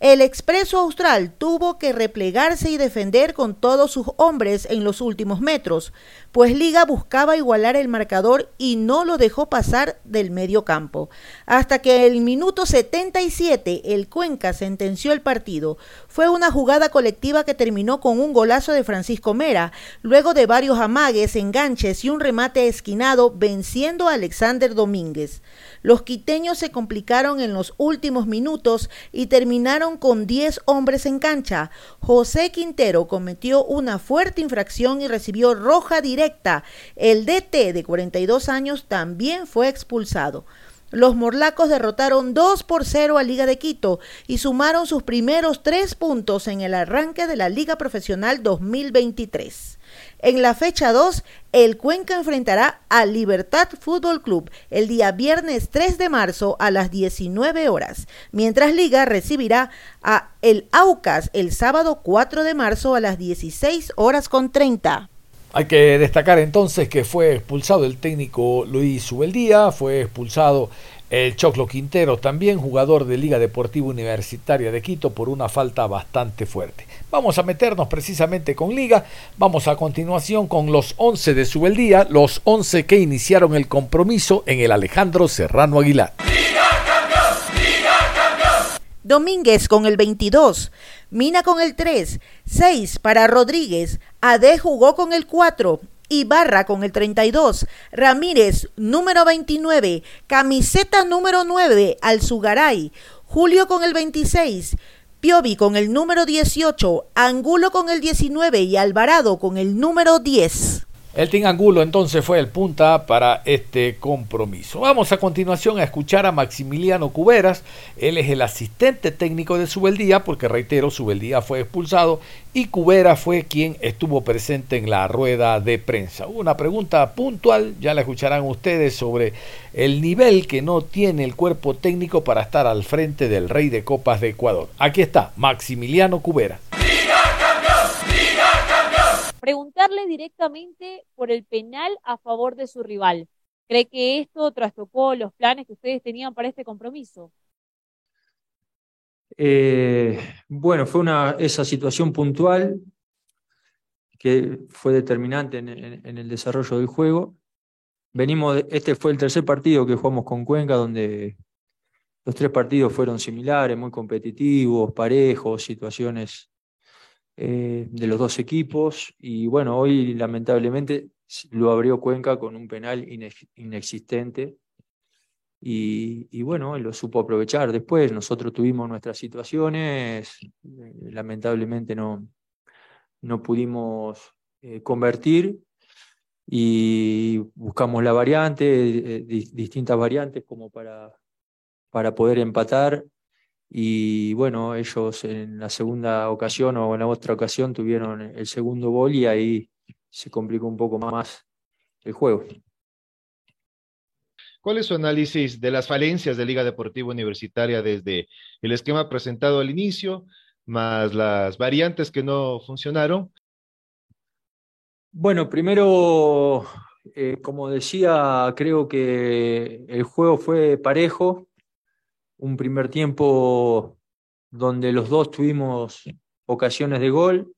El expreso austral tuvo que replegarse y defender con todos sus hombres en los últimos metros, pues Liga buscaba igualar el marcador y no lo dejó pasar del medio campo. Hasta que el minuto 77 el Cuenca sentenció el partido. Fue una jugada colectiva que terminó con un golazo de Francisco Mera, luego de varios amagues, enganches y un remate esquinado venciendo a Alexander Domínguez. Los quiteños se complicaron en los últimos minutos y terminaron con 10 hombres en cancha. José Quintero cometió una fuerte infracción y recibió roja directa. El DT de 42 años también fue expulsado. Los morlacos derrotaron 2 por 0 a Liga de Quito y sumaron sus primeros tres puntos en el arranque de la Liga Profesional 2023. En la fecha 2, el Cuenca enfrentará al Libertad Fútbol Club el día viernes 3 de marzo a las 19 horas, mientras Liga recibirá a el Aucas el sábado 4 de marzo a las 16 horas con 30. Hay que destacar entonces que fue expulsado el técnico Luis Ubeldía, fue expulsado el Choclo Quintero, también jugador de Liga Deportiva Universitaria de Quito, por una falta bastante fuerte. Vamos a meternos precisamente con Liga. Vamos a continuación con los 11 de Subeldía, los 11 que iniciaron el compromiso en el Alejandro Serrano Aguilar. Domínguez con el 22, Mina con el 3, 6 para Rodríguez, Ade jugó con el 4, Ibarra con el 32, Ramírez número 29, camiseta número 9, Alzugaray, Julio con el 26, Piovi con el número 18, Angulo con el 19 y Alvarado con el número 10. El Team Angulo entonces fue el punta para este compromiso. Vamos a continuación a escuchar a Maximiliano Cuberas. Él es el asistente técnico de Subeldía, porque reitero, Subeldía fue expulsado y Cubera fue quien estuvo presente en la rueda de prensa. Una pregunta puntual, ya la escucharán ustedes, sobre el nivel que no tiene el cuerpo técnico para estar al frente del Rey de Copas de Ecuador. Aquí está, Maximiliano Cubera preguntarle directamente por el penal a favor de su rival. ¿Cree que esto trastocó los planes que ustedes tenían para este compromiso? Eh, bueno, fue una, esa situación puntual que fue determinante en, el desarrollo del juego. Venimos, este fue el tercer partido que jugamos con Cuenca, donde los tres partidos fueron similares, muy competitivos, parejos, situaciones eh, de los dos equipos y bueno, hoy lamentablemente lo abrió Cuenca con un penal inexistente y, bueno, lo supo aprovechar. Después nosotros tuvimos nuestras situaciones, eh, lamentablemente no, no pudimos eh, convertir y buscamos la variante, distintas variantes como para, para poder empatar. Y bueno, ellos en la segunda ocasión o en la otra ocasión tuvieron el segundo gol y ahí se complicó un poco más el juego. ¿Cuál es su análisis de las falencias de Liga Deportiva Universitaria desde el esquema presentado al inicio, más las variantes que no funcionaron? Bueno, primero, eh, como decía, creo que el juego fue parejo. Un primer tiempo donde los dos tuvimos ocasiones de gol.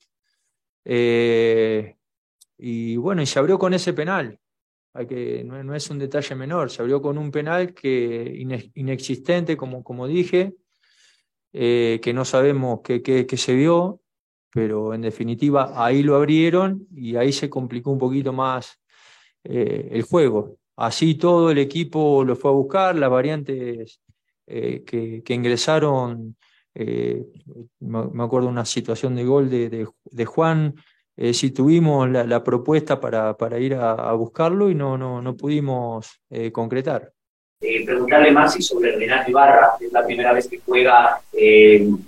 Eh, y bueno, y se abrió con ese penal que, no, es un detalle menor, se abrió con un penal que inexistente, como, como dije, eh, que no sabemos qué, se vio, pero en definitiva ahí lo abrieron y ahí se complicó un poquito más eh, el juego. Así todo el equipo lo fue a buscar, las variantes eh, que, ingresaron, me acuerdo una situación de gol de, de Juan, eh, si tuvimos la, propuesta para, para ir a, buscarlo y no, no, no pudimos eh, concretar. Eh, preguntarle más sobre Renato Ibarra, es la primera vez que juega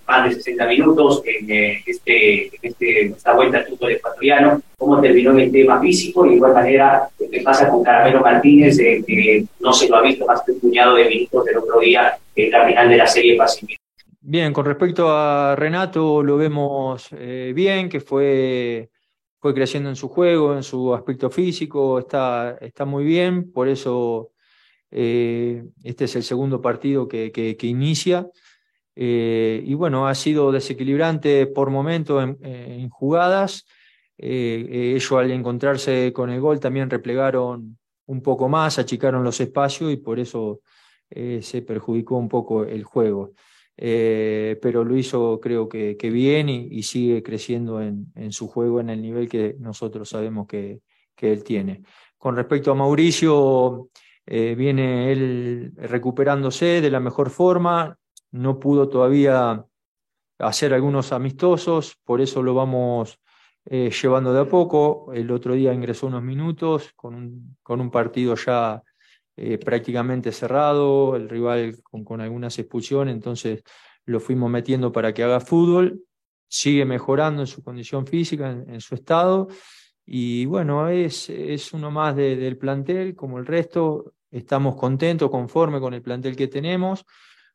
más de 60 minutos en, este, este, esta vuelta al fútbol ecuatoriano, cómo terminó en el tema físico y de igual manera qué pasa con Caramelo Martínez, que no se lo ha visto más que un puñado de minutos del otro día en la final de la serie Pacífico. Bien, con respecto a Renato lo vemos bien, que fue fue creciendo en su juego, en su aspecto físico, está, está muy bien, por eso eh, este es el segundo partido que, que, inicia. Eh, y bueno, ha sido desequilibrante por momentos en, jugadas. Eh, ellos al encontrarse con el gol también replegaron un poco más, achicaron los espacios y por eso se perjudicó un poco el juego. Eh, pero lo hizo creo que, bien y, sigue creciendo en, su juego en el nivel que nosotros sabemos que, él tiene. Con respecto a Mauricio, eh, viene él recuperándose de la mejor forma, no pudo todavía hacer algunos amistosos, por eso lo vamos eh, llevando de a poco. El otro día ingresó unos minutos con un, con un partido ya eh, prácticamente cerrado, el rival con, algunas expulsiones, entonces lo fuimos metiendo para que haga fútbol, sigue mejorando en su condición física, en, su estado, y bueno, es, es uno más del plantel, como el resto, estamos contentos, conformes con el plantel que tenemos.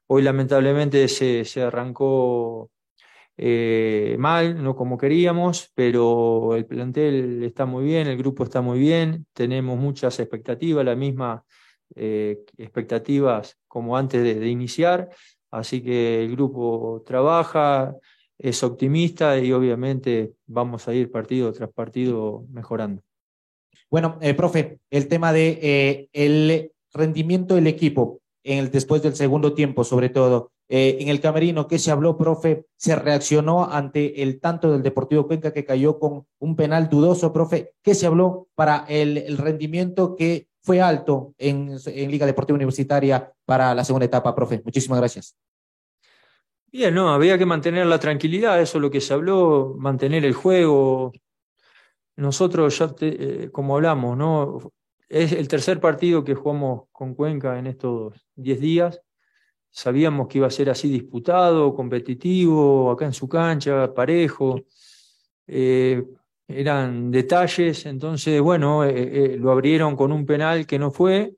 Hoy lamentablemente se, se arrancó eh, mal, no como queríamos, pero el plantel está muy bien, el grupo está muy bien, tenemos muchas expectativas, la misma eh, expectativas como antes de, iniciar, así que el grupo trabaja, es optimista y obviamente vamos a ir partido tras partido mejorando. Bueno, eh, profe, el tema de eh, el rendimiento del equipo en el, después del segundo tiempo, sobre todo. en el camerino, ¿qué se habló, profe? ¿Se reaccionó ante el tanto del Deportivo Cuenca que cayó con un penal dudoso, profe? ¿Qué se habló para el, el rendimiento que fue alto en, Liga Deportiva Universitaria para la segunda etapa, profe. Muchísimas gracias. Bien, no, había que mantener la tranquilidad, eso es lo que se habló, mantener el juego. Nosotros ya, eh, como hablamos, ¿no? Es el tercer partido que jugamos con Cuenca en estos 10 días. Sabíamos que iba a ser así disputado, competitivo, acá en su cancha, parejo. Eh, eran detalles, entonces, bueno, eh, lo abrieron con un penal que no fue,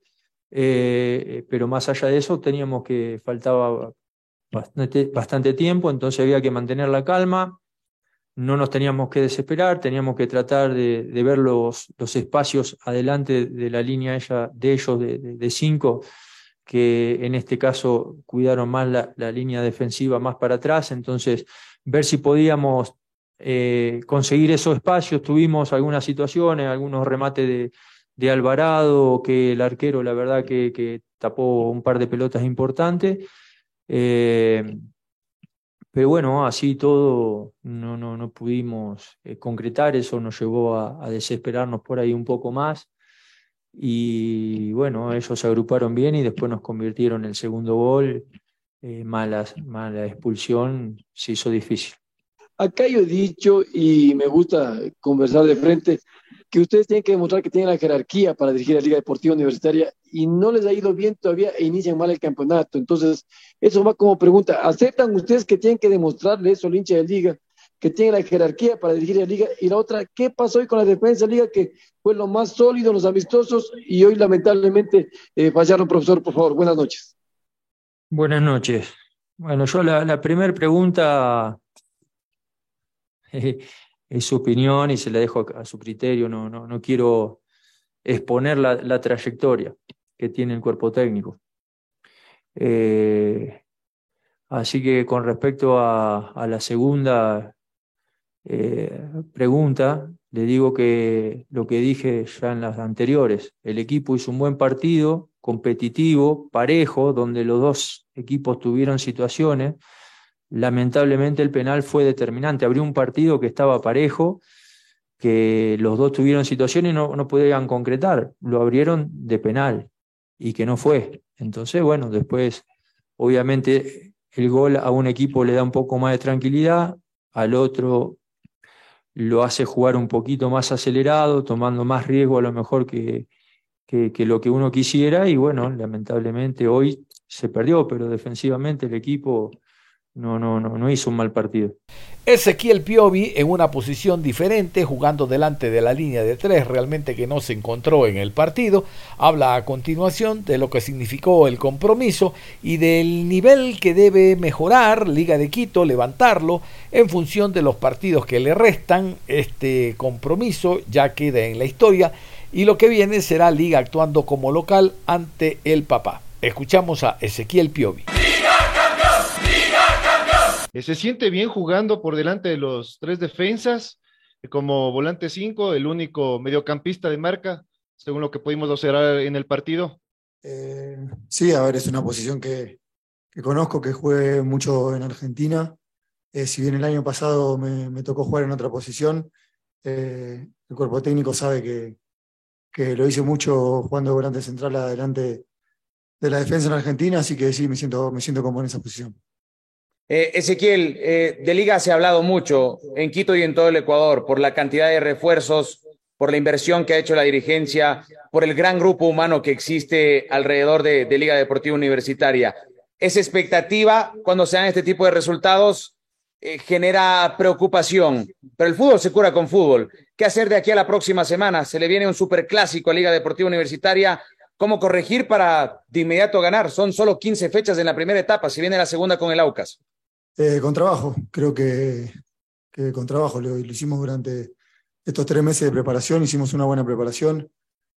pero más allá de eso teníamos que faltaba bastante, tiempo, entonces había que mantener la calma, no nos teníamos que desesperar, teníamos que tratar de, ver los, los, espacios adelante de la línea ella, de ellos de, cinco, que en este caso cuidaron más la, línea defensiva más para atrás, entonces ver si podíamos eh, conseguir esos espacios. Tuvimos algunas situaciones, algunos remates de, Alvarado, que el arquero, la verdad, que tapó un par de pelotas importantes. Eh, pero bueno, así todo no, no, no pudimos eh, concretar, eso nos llevó a, desesperarnos por ahí un poco más. y bueno, ellos se agruparon bien y después nos convirtieron el segundo gol. Eh, mala expulsión se hizo difícil. Acá yo he dicho, y me gusta conversar de frente, que ustedes tienen que demostrar que tienen la jerarquía para dirigir la Liga Deportiva Universitaria y no les ha ido bien todavía e inician mal el campeonato. Entonces, eso va como pregunta. ¿Aceptan ustedes que tienen que demostrarle eso al hincha de Liga, que tienen la jerarquía para dirigir la Liga? Y la otra, ¿qué pasó hoy con la defensa de Liga, que fue lo más sólido, los amistosos, y hoy lamentablemente eh, fallaron, profesor? Por favor, buenas noches. Buenas noches. Bueno, yo la, la primera pregunta [laughs] es su opinión y se la dejo a su criterio, no, no, no quiero exponer la, la, trayectoria que tiene el cuerpo técnico. Eh, así que con respecto a, la segunda eh, pregunta, le digo que lo que dije ya en las anteriores, el equipo hizo un buen partido, competitivo, parejo, donde los dos equipos tuvieron situaciones lamentablemente el penal fue determinante. Abrió un partido que estaba parejo, que los dos tuvieron situaciones y no, podían concretar. Lo abrieron de penal y que no fue. Entonces, bueno, después, obviamente, el gol a un equipo le da un poco más de tranquilidad, al otro lo hace jugar un poquito más acelerado, tomando más riesgo a lo mejor que, que lo que uno quisiera y bueno, lamentablemente hoy se perdió, pero defensivamente el equipo no, no, no, no hizo un mal partido. Ezequiel Piovi en una posición diferente, jugando delante de la línea de tres, realmente que no se encontró en el partido. Habla a continuación de lo que significó el compromiso y del nivel que debe mejorar Liga de Quito, levantarlo en función de los partidos que le restan. Este compromiso ya queda en la historia y lo que viene será Liga actuando como local ante el papá. Escuchamos a Ezequiel Piovi. Eh, se siente bien jugando por delante de los tres defensas, eh, como volante 5, el único mediocampista de marca, según lo que pudimos observar en el partido. Eh, sí, a ver, es una posición que, conozco, que jugué mucho en Argentina. Si bien el año pasado me, tocó jugar en otra posición, el cuerpo técnico sabe que, que lo hice mucho jugando volante central adelante de la defensa en Argentina, así que sí, me siento, me siento como en esa posición. Eh, Ezequiel, eh, de liga se ha hablado mucho en Quito y en todo el Ecuador por la cantidad de refuerzos, por la inversión que ha hecho la dirigencia, por el gran grupo humano que existe alrededor de, Liga Deportiva Universitaria. Esa expectativa, cuando se dan este tipo de resultados, eh, genera preocupación, pero el fútbol se cura con fútbol. ¿Qué hacer de aquí a la próxima semana? Se le viene un superclásico a Liga Deportiva Universitaria. ¿Cómo corregir para de inmediato ganar? Son solo 15 fechas en la primera etapa, si viene la segunda con el Aucas. Eh, con trabajo, creo que, con trabajo lo, hicimos durante estos tres meses de preparación, hicimos una buena preparación.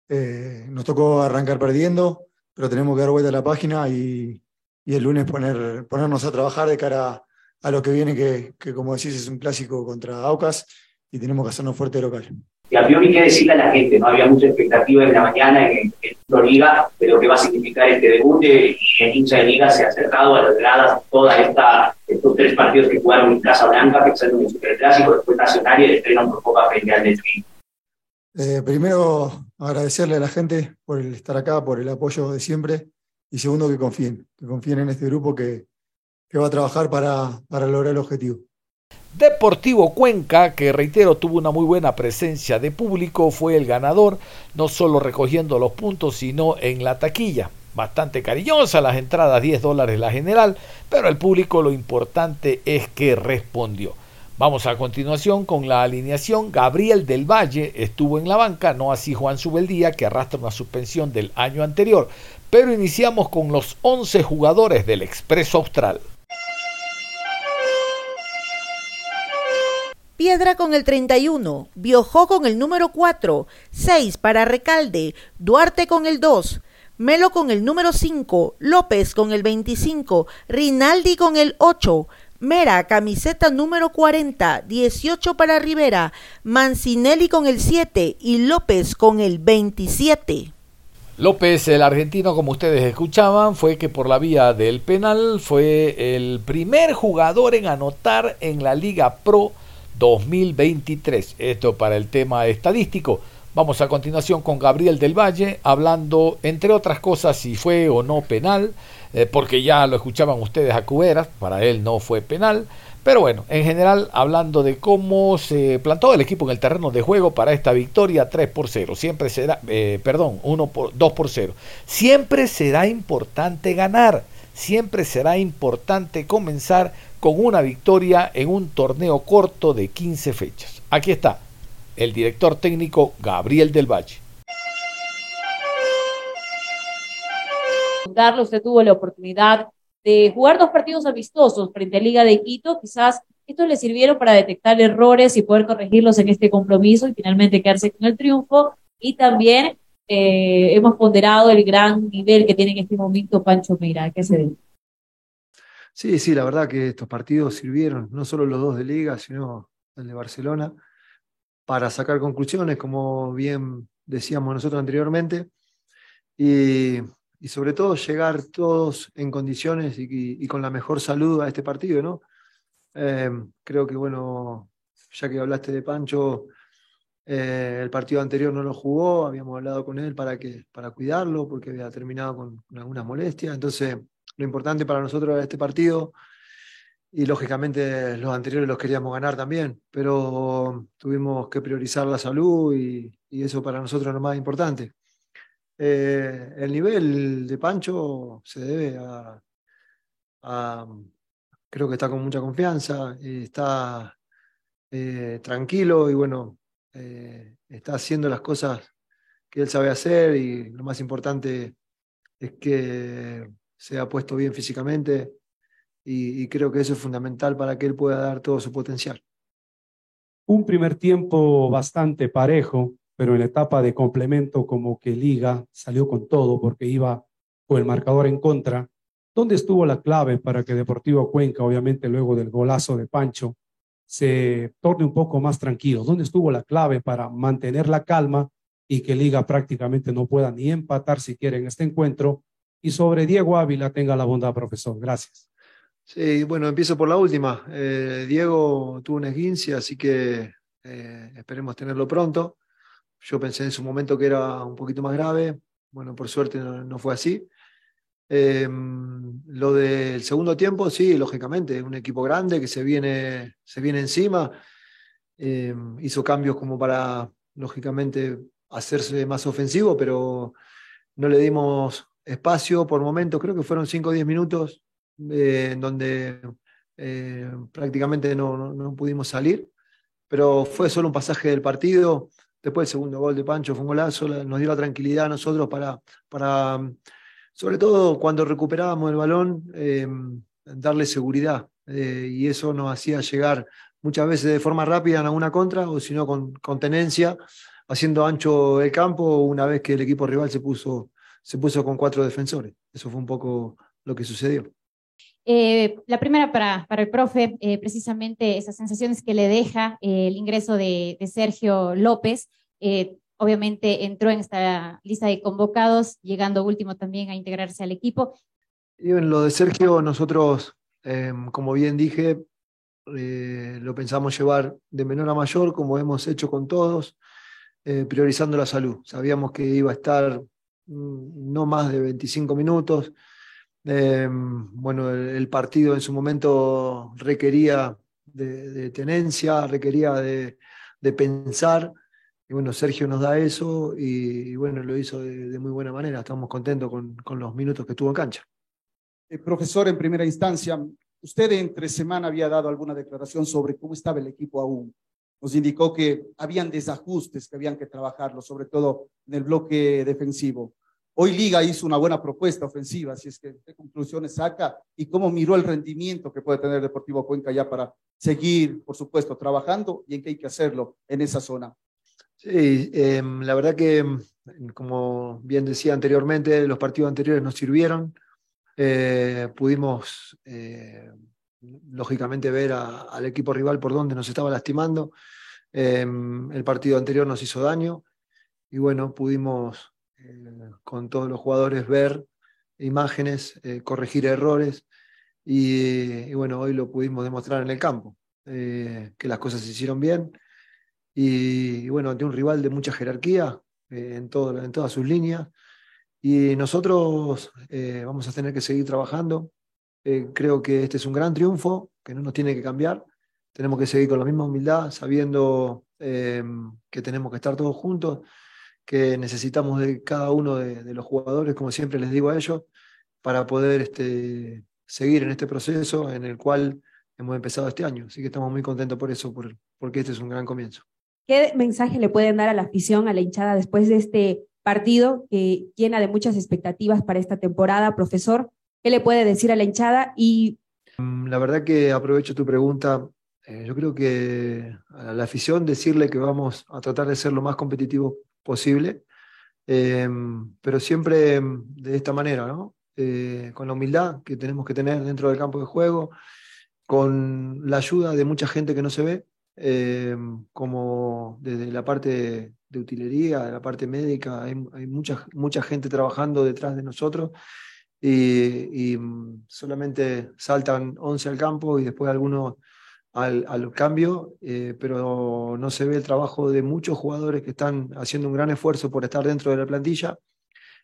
Eh, nos tocó arrancar perdiendo, pero tenemos que dar vuelta a la página y, y el lunes poner, ponernos a trabajar de cara a, a lo que viene, que, que, como decís es un clásico contra Aucas y tenemos que hacernos fuerte local. Y a priori, ¿qué decirle a la gente? No había mucha expectativa en la mañana en, en Liga de lo que va a significar este debut y el hincha de Liga se ha acercado a las gradas toda esta, estos tres partidos que jugaron en Casa Blanca, pensando en el Superclásico, después Nacional y el estreno por Copa frente al Tri. Eh, primero, agradecerle a la gente por el estar acá, por el apoyo de siempre. Y segundo, que confíen, que confíen en este grupo que, que va a trabajar para, para lograr el objetivo. Deportivo Cuenca, que reitero tuvo una muy buena presencia de público, fue el ganador, no solo recogiendo los puntos, sino en la taquilla. Bastante cariñosa las entradas, 10 dólares la general, pero el público lo importante es que respondió. Vamos a continuación con la alineación. Gabriel del Valle estuvo en la banca, no así Juan Subeldía, que arrastra una suspensión del año anterior. Pero iniciamos con los 11 jugadores del Expreso Austral. Piedra con el 31, Biojó con el número 4, 6 para Recalde, Duarte con el 2, Melo con el número 5, López con el 25, Rinaldi con el 8, Mera, camiseta número 40, 18 para Rivera, Mancinelli con el 7 y López con el 27. López, el argentino, como ustedes escuchaban, fue que por la vía del penal fue el primer jugador en anotar en la Liga Pro 2023. Esto para el tema estadístico. Vamos a continuación con Gabriel del Valle, hablando, entre otras cosas, si fue o no penal, eh, porque ya lo escuchaban ustedes a Cuberas, para él no fue penal. Pero bueno, en general hablando de cómo se plantó el equipo en el terreno de juego para esta victoria 3 por 0. Siempre será, eh, perdón, 1 por, 2 por 0. Siempre será importante ganar. Siempre será importante comenzar con una victoria en un torneo corto de 15 fechas. Aquí está el director técnico Gabriel del Valle. Carlos, usted tuvo la oportunidad de jugar dos partidos amistosos frente a Liga de Quito. Quizás estos le sirvieron para detectar errores y poder corregirlos en este compromiso y finalmente quedarse con el triunfo. Y también eh, hemos ponderado el gran nivel que tiene en este momento Pancho Meira. ¿Qué se ve? Sí, sí, la verdad que estos partidos sirvieron, no solo los dos de Liga, sino el de Barcelona, para sacar conclusiones, como bien decíamos nosotros anteriormente. Y y sobre todo llegar todos en condiciones y, con la mejor salud a este partido, ¿no? Eh, creo que, bueno, ya que hablaste de Pancho, eh, el partido anterior no lo jugó, habíamos hablado con él para, que, para cuidarlo, porque había terminado con, algunas molestias. Entonces, lo importante para nosotros era este partido, y lógicamente los anteriores los queríamos ganar también, pero tuvimos que priorizar la salud y, eso para nosotros es lo más importante. Eh, el nivel de Pancho se debe a, creo que está con mucha confianza, está eh, tranquilo y bueno, eh, está haciendo las cosas que él sabe hacer y lo más importante es que se ha puesto bien físicamente y creo que eso es fundamental para que él pueda dar todo su potencial. Un primer tiempo bastante parejo, pero en la etapa de complemento como que Liga salió con todo porque iba con el marcador en contra. ¿Dónde estuvo la clave para que Deportivo Cuenca, obviamente luego del golazo de Pancho, se torne un poco más tranquilo? ¿Dónde estuvo la clave para mantener la calma y que Liga prácticamente no pueda ni empatar siquiera en este encuentro? Y sobre Diego Ávila tenga la bondad, profesor. Gracias. Sí, bueno, empiezo por la última. Eh, Diego tuvo una esguince, así que eh, esperemos tenerlo pronto. Yo pensé en su momento que era un poquito más grave, bueno, por suerte no, fue así. Em, lo del segundo tiempo, sí, lógicamente, un equipo grande que se viene, se viene encima, em, hizo cambios como para, lógicamente, hacerse más ofensivo, pero no le dimos espacio por momentos, creo que fueron 5 o 10 minutos eh, en donde eh, prácticamente no, no, pudimos salir, pero fue solo un pasaje del partido. Después el segundo gol de Pancho fue un golazo, nos dio la tranquilidad a nosotros para, para sobre todo cuando recuperábamos el balón, eh, darle seguridad. Y eso nos hacía llegar muchas veces de forma rápida en alguna contra, o si no con, con, tenencia, haciendo ancho el campo una vez que el equipo rival se puso, se puso con cuatro defensores. Eso fue un poco lo que sucedió. Eh, la primera para, para el profe, eh, precisamente esas sensaciones que le deja eh, el ingreso de, de Sergio López. obviamente entró en esta lista de convocados, llegando último también a integrarse al equipo. Y en lo de Sergio, nosotros, em, como bien dije, lo pensamos llevar de menor a mayor, como hemos hecho con todos, priorizando la salud. Sabíamos que iba a estar no más de 25 minutos Em, bueno, el, partido en su momento requería de, tenencia, requería de, pensar. Y bueno, Sergio nos da eso y, bueno, lo hizo de, muy buena manera. Estamos contentos con, los minutos que estuvo en cancha. Eh, profesor, en primera instancia, usted entre semana había dado alguna declaración sobre cómo estaba el equipo aún. Nos indicó que habían desajustes que habían que trabajarlo, sobre todo en el bloque defensivo. Hoy Liga hizo una buena propuesta ofensiva, si es que qué conclusiones saca y cómo miró el rendimiento que puede tener Deportivo Cuenca ya para seguir, por supuesto, trabajando y en qué hay que hacerlo en esa zona. Sí, em, la verdad que, em, como bien decía anteriormente, los partidos anteriores nos sirvieron. Eh, pudimos, eh, lógicamente, ver al equipo rival por dónde nos estaba lastimando. Em, el partido anterior nos hizo daño y bueno, pudimos eh, con todos los jugadores ver imágenes, eh, corregir errores y, bueno, hoy lo pudimos demostrar en el campo, eh, que las cosas se hicieron bien y, bueno, ante un rival de mucha jerarquía en, todo, en todas sus líneas. Y nosotros vamos a tener que seguir trabajando. Eh, creo que este es un gran triunfo que no nos tiene que cambiar. Tenemos que seguir con la misma humildad, sabiendo que tenemos que estar todos juntos, que necesitamos de cada uno de, de, los jugadores, como siempre les digo a ellos, para poder este, seguir en este proceso en el cual hemos empezado este año. Así que estamos muy contentos por eso, por, porque este es un gran comienzo. ¿Qué mensaje le pueden dar a la afición, a la hinchada después de este partido que llena de muchas expectativas para esta temporada, profesor? ¿Qué le puede decir a la hinchada? Y mm, la verdad que aprovecho tu pregunta. Eh, yo creo que a la afición decirle que vamos a tratar de ser lo más competitivo posible, eh, pero siempre de esta manera, ¿no? Eh, con la humildad que tenemos que tener dentro del campo de juego, con la ayuda de mucha gente que no se ve, eh, como desde la parte de utilería, de la parte médica, hay, mucha, mucha gente trabajando detrás de nosotros y, mm, solamente saltan 11 al campo y después algunos al, al cambio, eh, pero no se ve el trabajo de muchos jugadores que están haciendo un gran esfuerzo por estar dentro de la plantilla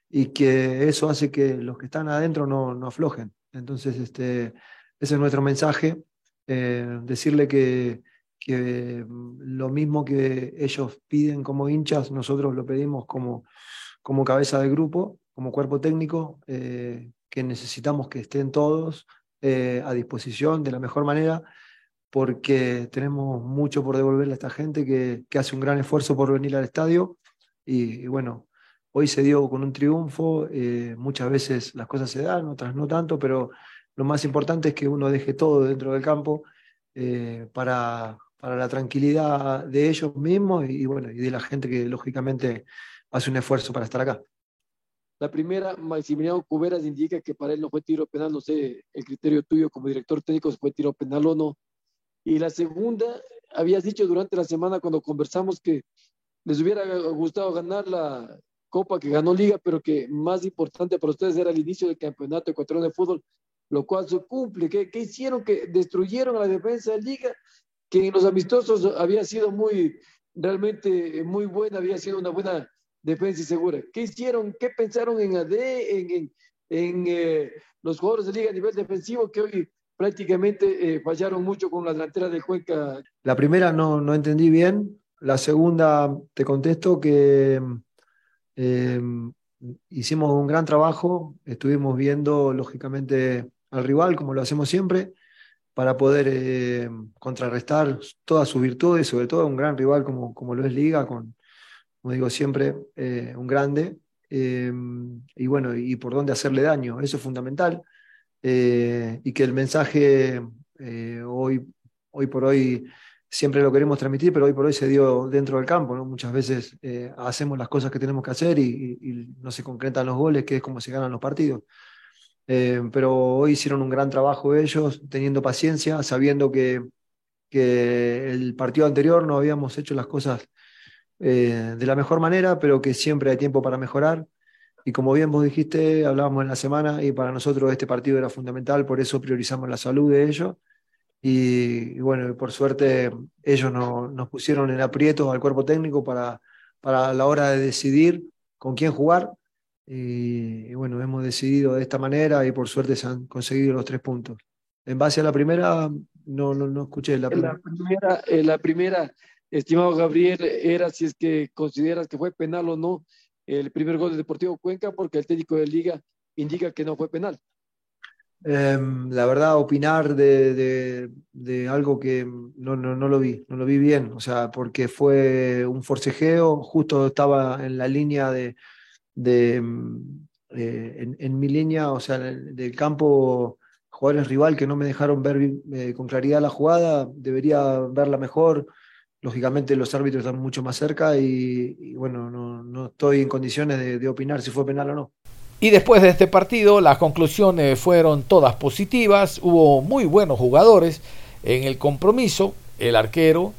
y que eso hace que los que están adentro no, no aflojen. Entonces, este, ese es nuestro mensaje, eh, decirle que, que mm, lo mismo que ellos piden como hinchas, nosotros lo pedimos como, como cabeza de grupo, como cuerpo técnico, eh, que necesitamos que estén todos eh, a disposición de la mejor manera, porque tenemos mucho por devolverle a esta gente que, que hace un gran esfuerzo por venir al estadio. Y, bueno, hoy se dio con un triunfo, eh, muchas veces las cosas se dan, otras no tanto, pero lo más importante es que uno deje todo dentro del campo para, para la tranquilidad de ellos mismos y, bueno, y de la gente que lógicamente hace un esfuerzo para estar acá. La primera, Maximiliano Cuberas indica que para él no fue tiro penal, no sé el criterio tuyo como director técnico si fue tiro penal o no. Y la segunda, habías dicho durante la semana cuando conversamos que les hubiera gustado ganar la Copa que ganó Liga, pero que más importante para ustedes era el inicio del campeonato ecuatoriano de fútbol, lo cual se cumple. ¿Qué, hicieron? Que destruyeron a la defensa de Liga que en los amistosos había sido muy, realmente muy buena, había sido una buena defensa y segura. ¿Qué hicieron? ¿Qué pensaron en AD, en, en, eh, los jugadores de liga a nivel defensivo que hoy prácticamente eh, fallaron mucho con la delantera de Cuenca? La primera no, no entendí bien. La segunda te contesto que eh, hicimos un gran trabajo, estuvimos viendo lógicamente al rival como lo hacemos siempre para poder contrarrestar todas sus virtudes, sobre todo un gran rival como, como lo es Liga, con, como digo siempre, eh, un grande, eh, y bueno, y por dónde hacerle daño, eso es fundamental, y que el mensaje hoy, hoy por hoy siempre lo queremos transmitir, pero hoy por hoy se dio dentro del campo. Muchas veces hacemos las cosas que tenemos que hacer y, no se concretan los goles, que es como se ganan los partidos. Eh, pero hoy hicieron un gran trabajo ellos, teniendo paciencia, sabiendo que, que el partido anterior no habíamos hecho las cosas eh, de la mejor manera, pero que siempre hay tiempo para mejorar. Y como bien vos dijiste, hablábamos en la semana y para nosotros este partido era fundamental, por eso priorizamos la salud de ellos. Y, bueno, por suerte ellos no, nos pusieron en aprietos al cuerpo técnico para, para la hora de decidir con quién jugar y, bueno, hemos decidido de esta manera y por suerte se han conseguido los tres puntos. En base a la primera, no, no, no escuché la primera. La primera, eh, la primera, estimado Gabriel, era si es que consideras que fue penal o no el primer gol de Deportivo Cuenca, porque el técnico de liga indica que no fue penal. Em, la verdad, opinar de, de, de algo que no, no, no, lo vi, no lo vi bien, o sea, porque fue un forcejeo, justo estaba en la línea de, de, mm, eh, en, mi línea, o sea, del campo, jugadores rival que no me dejaron ver eh, con claridad la jugada, debería verla mejor. Lógicamente los árbitros están mucho más cerca y, bueno, no, no, estoy en condiciones de, opinar si fue penal o no. Y después de este partido, las conclusiones fueron todas positivas. Hubo muy buenos jugadores en el compromiso. El arquero,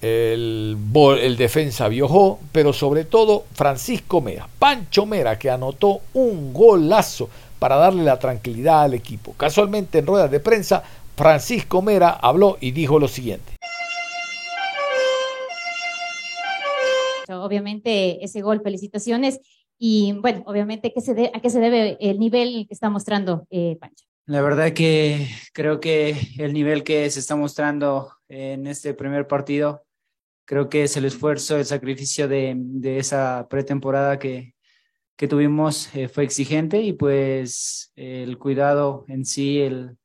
el, el defensa Biojó, pero sobre todo Francisco Mera, Pancho Mera, que anotó un golazo para darle la tranquilidad al equipo. Casualmente en ruedas de prensa, Francisco Mera habló y dijo lo siguiente. Obviamente ese gol, felicitaciones. Y bueno, obviamente ¿qué se de, a qué se debe el nivel que está mostrando eh, Pancho. La verdad que creo que el nivel que se está mostrando en este primer partido, creo que es el esfuerzo, el sacrificio de, esa pretemporada que, que tuvimos eh, fue exigente y pues el cuidado en sí, el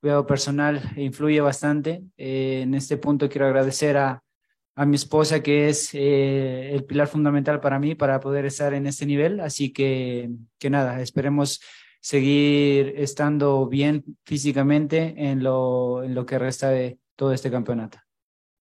cuidado personal influye bastante. Eh, en este punto quiero agradecer a, a mi esposa, que es eh, el pilar fundamental para mí para poder estar en este nivel. Así que, que nada, esperemos seguir estando bien físicamente en lo, en lo que resta de todo este campeonato.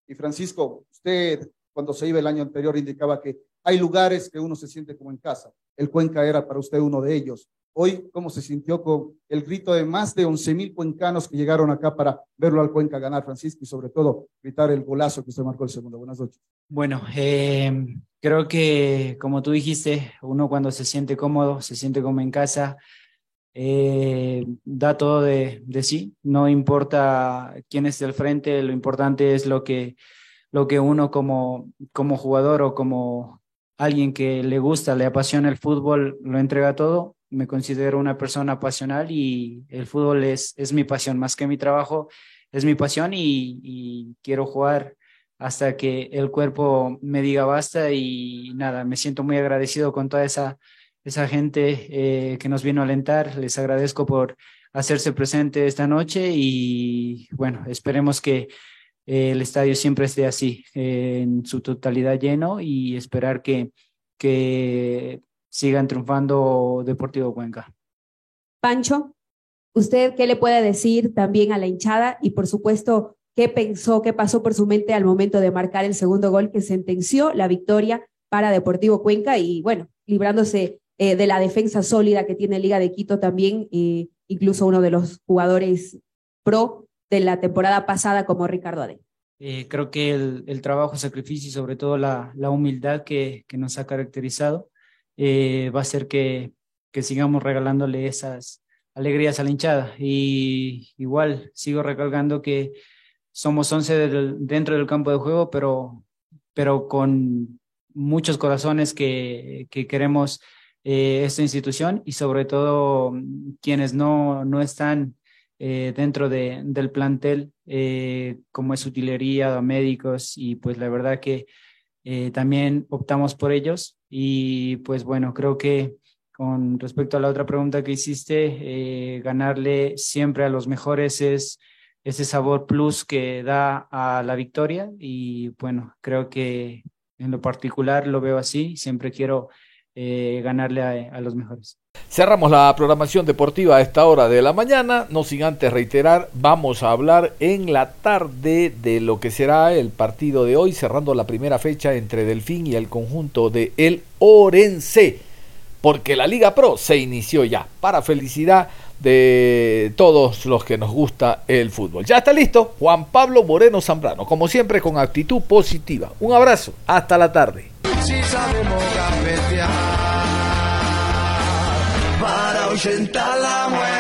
Y Francisco, usted cuando se iba el año anterior indicaba que hay lugares que uno se siente como en casa. El Cuenca era para usted uno de ellos. Hoy, ¿cómo se sintió con el grito de más de 11 mil cuencanos que llegaron acá para verlo al Cuenca ganar, Francisco, y sobre todo gritar el golazo que usted marcó el segundo? Buenas noches. Bueno, eh, creo que como tú dijiste, uno cuando se siente cómodo, se siente como en casa, eh, da todo de, sí, no importa quién esté al frente, lo importante es lo que, lo que uno como, como jugador o como alguien que le gusta, le apasiona el fútbol, lo entrega todo me considero una persona pasional y el fútbol es, es mi pasión, más que mi trabajo, es mi pasión y, quiero jugar hasta que el cuerpo me diga basta y nada, me siento muy agradecido con toda esa, esa gente eh, que nos vino a alentar, les agradezco por hacerse presente esta noche y bueno, esperemos que eh, el estadio siempre esté así, eh, en su totalidad lleno y esperar que, que sigan triunfando Deportivo Cuenca. Pancho, ¿usted qué le puede decir también a la hinchada y por supuesto qué pensó, qué pasó por su mente al momento de marcar el segundo gol que sentenció la victoria para Deportivo Cuenca y bueno, librándose eh, de la defensa sólida que tiene Liga de Quito también, eh, incluso uno de los jugadores pro de la temporada pasada como Ricardo Ade. Eh, creo que el, el, trabajo, sacrificio y sobre todo la, la humildad que, que nos ha caracterizado eh, va a ser que, que sigamos regalándole esas alegrías a la hinchada. Y igual sigo recalcando que somos 11 del, dentro del campo de juego, pero, pero con muchos corazones que, que queremos eh, esta institución y sobre todo quienes no, no están eh, dentro de, del plantel, eh, como es utilería, médicos, y pues la verdad que también optamos por ellos y pues bueno, creo que con respecto a la otra pregunta que hiciste, eh, ganarle siempre a los mejores es ese sabor plus que da a la victoria. Y bueno, creo que en lo particular lo veo así, siempre quiero eh, ganarle a, a, los mejores. Cerramos la programación deportiva a esta hora de la mañana, no sin antes reiterar, vamos a hablar en la tarde de lo que será el partido de hoy, cerrando la primera fecha entre Delfín y el conjunto de El Orense, porque la Liga Pro se inició ya, para felicidad de todos los que nos gusta el fútbol. Ya está listo Juan Pablo Moreno Zambrano, como siempre con actitud positiva. Un abrazo, hasta la tarde. Si sabemos para ahuyentar la muerte.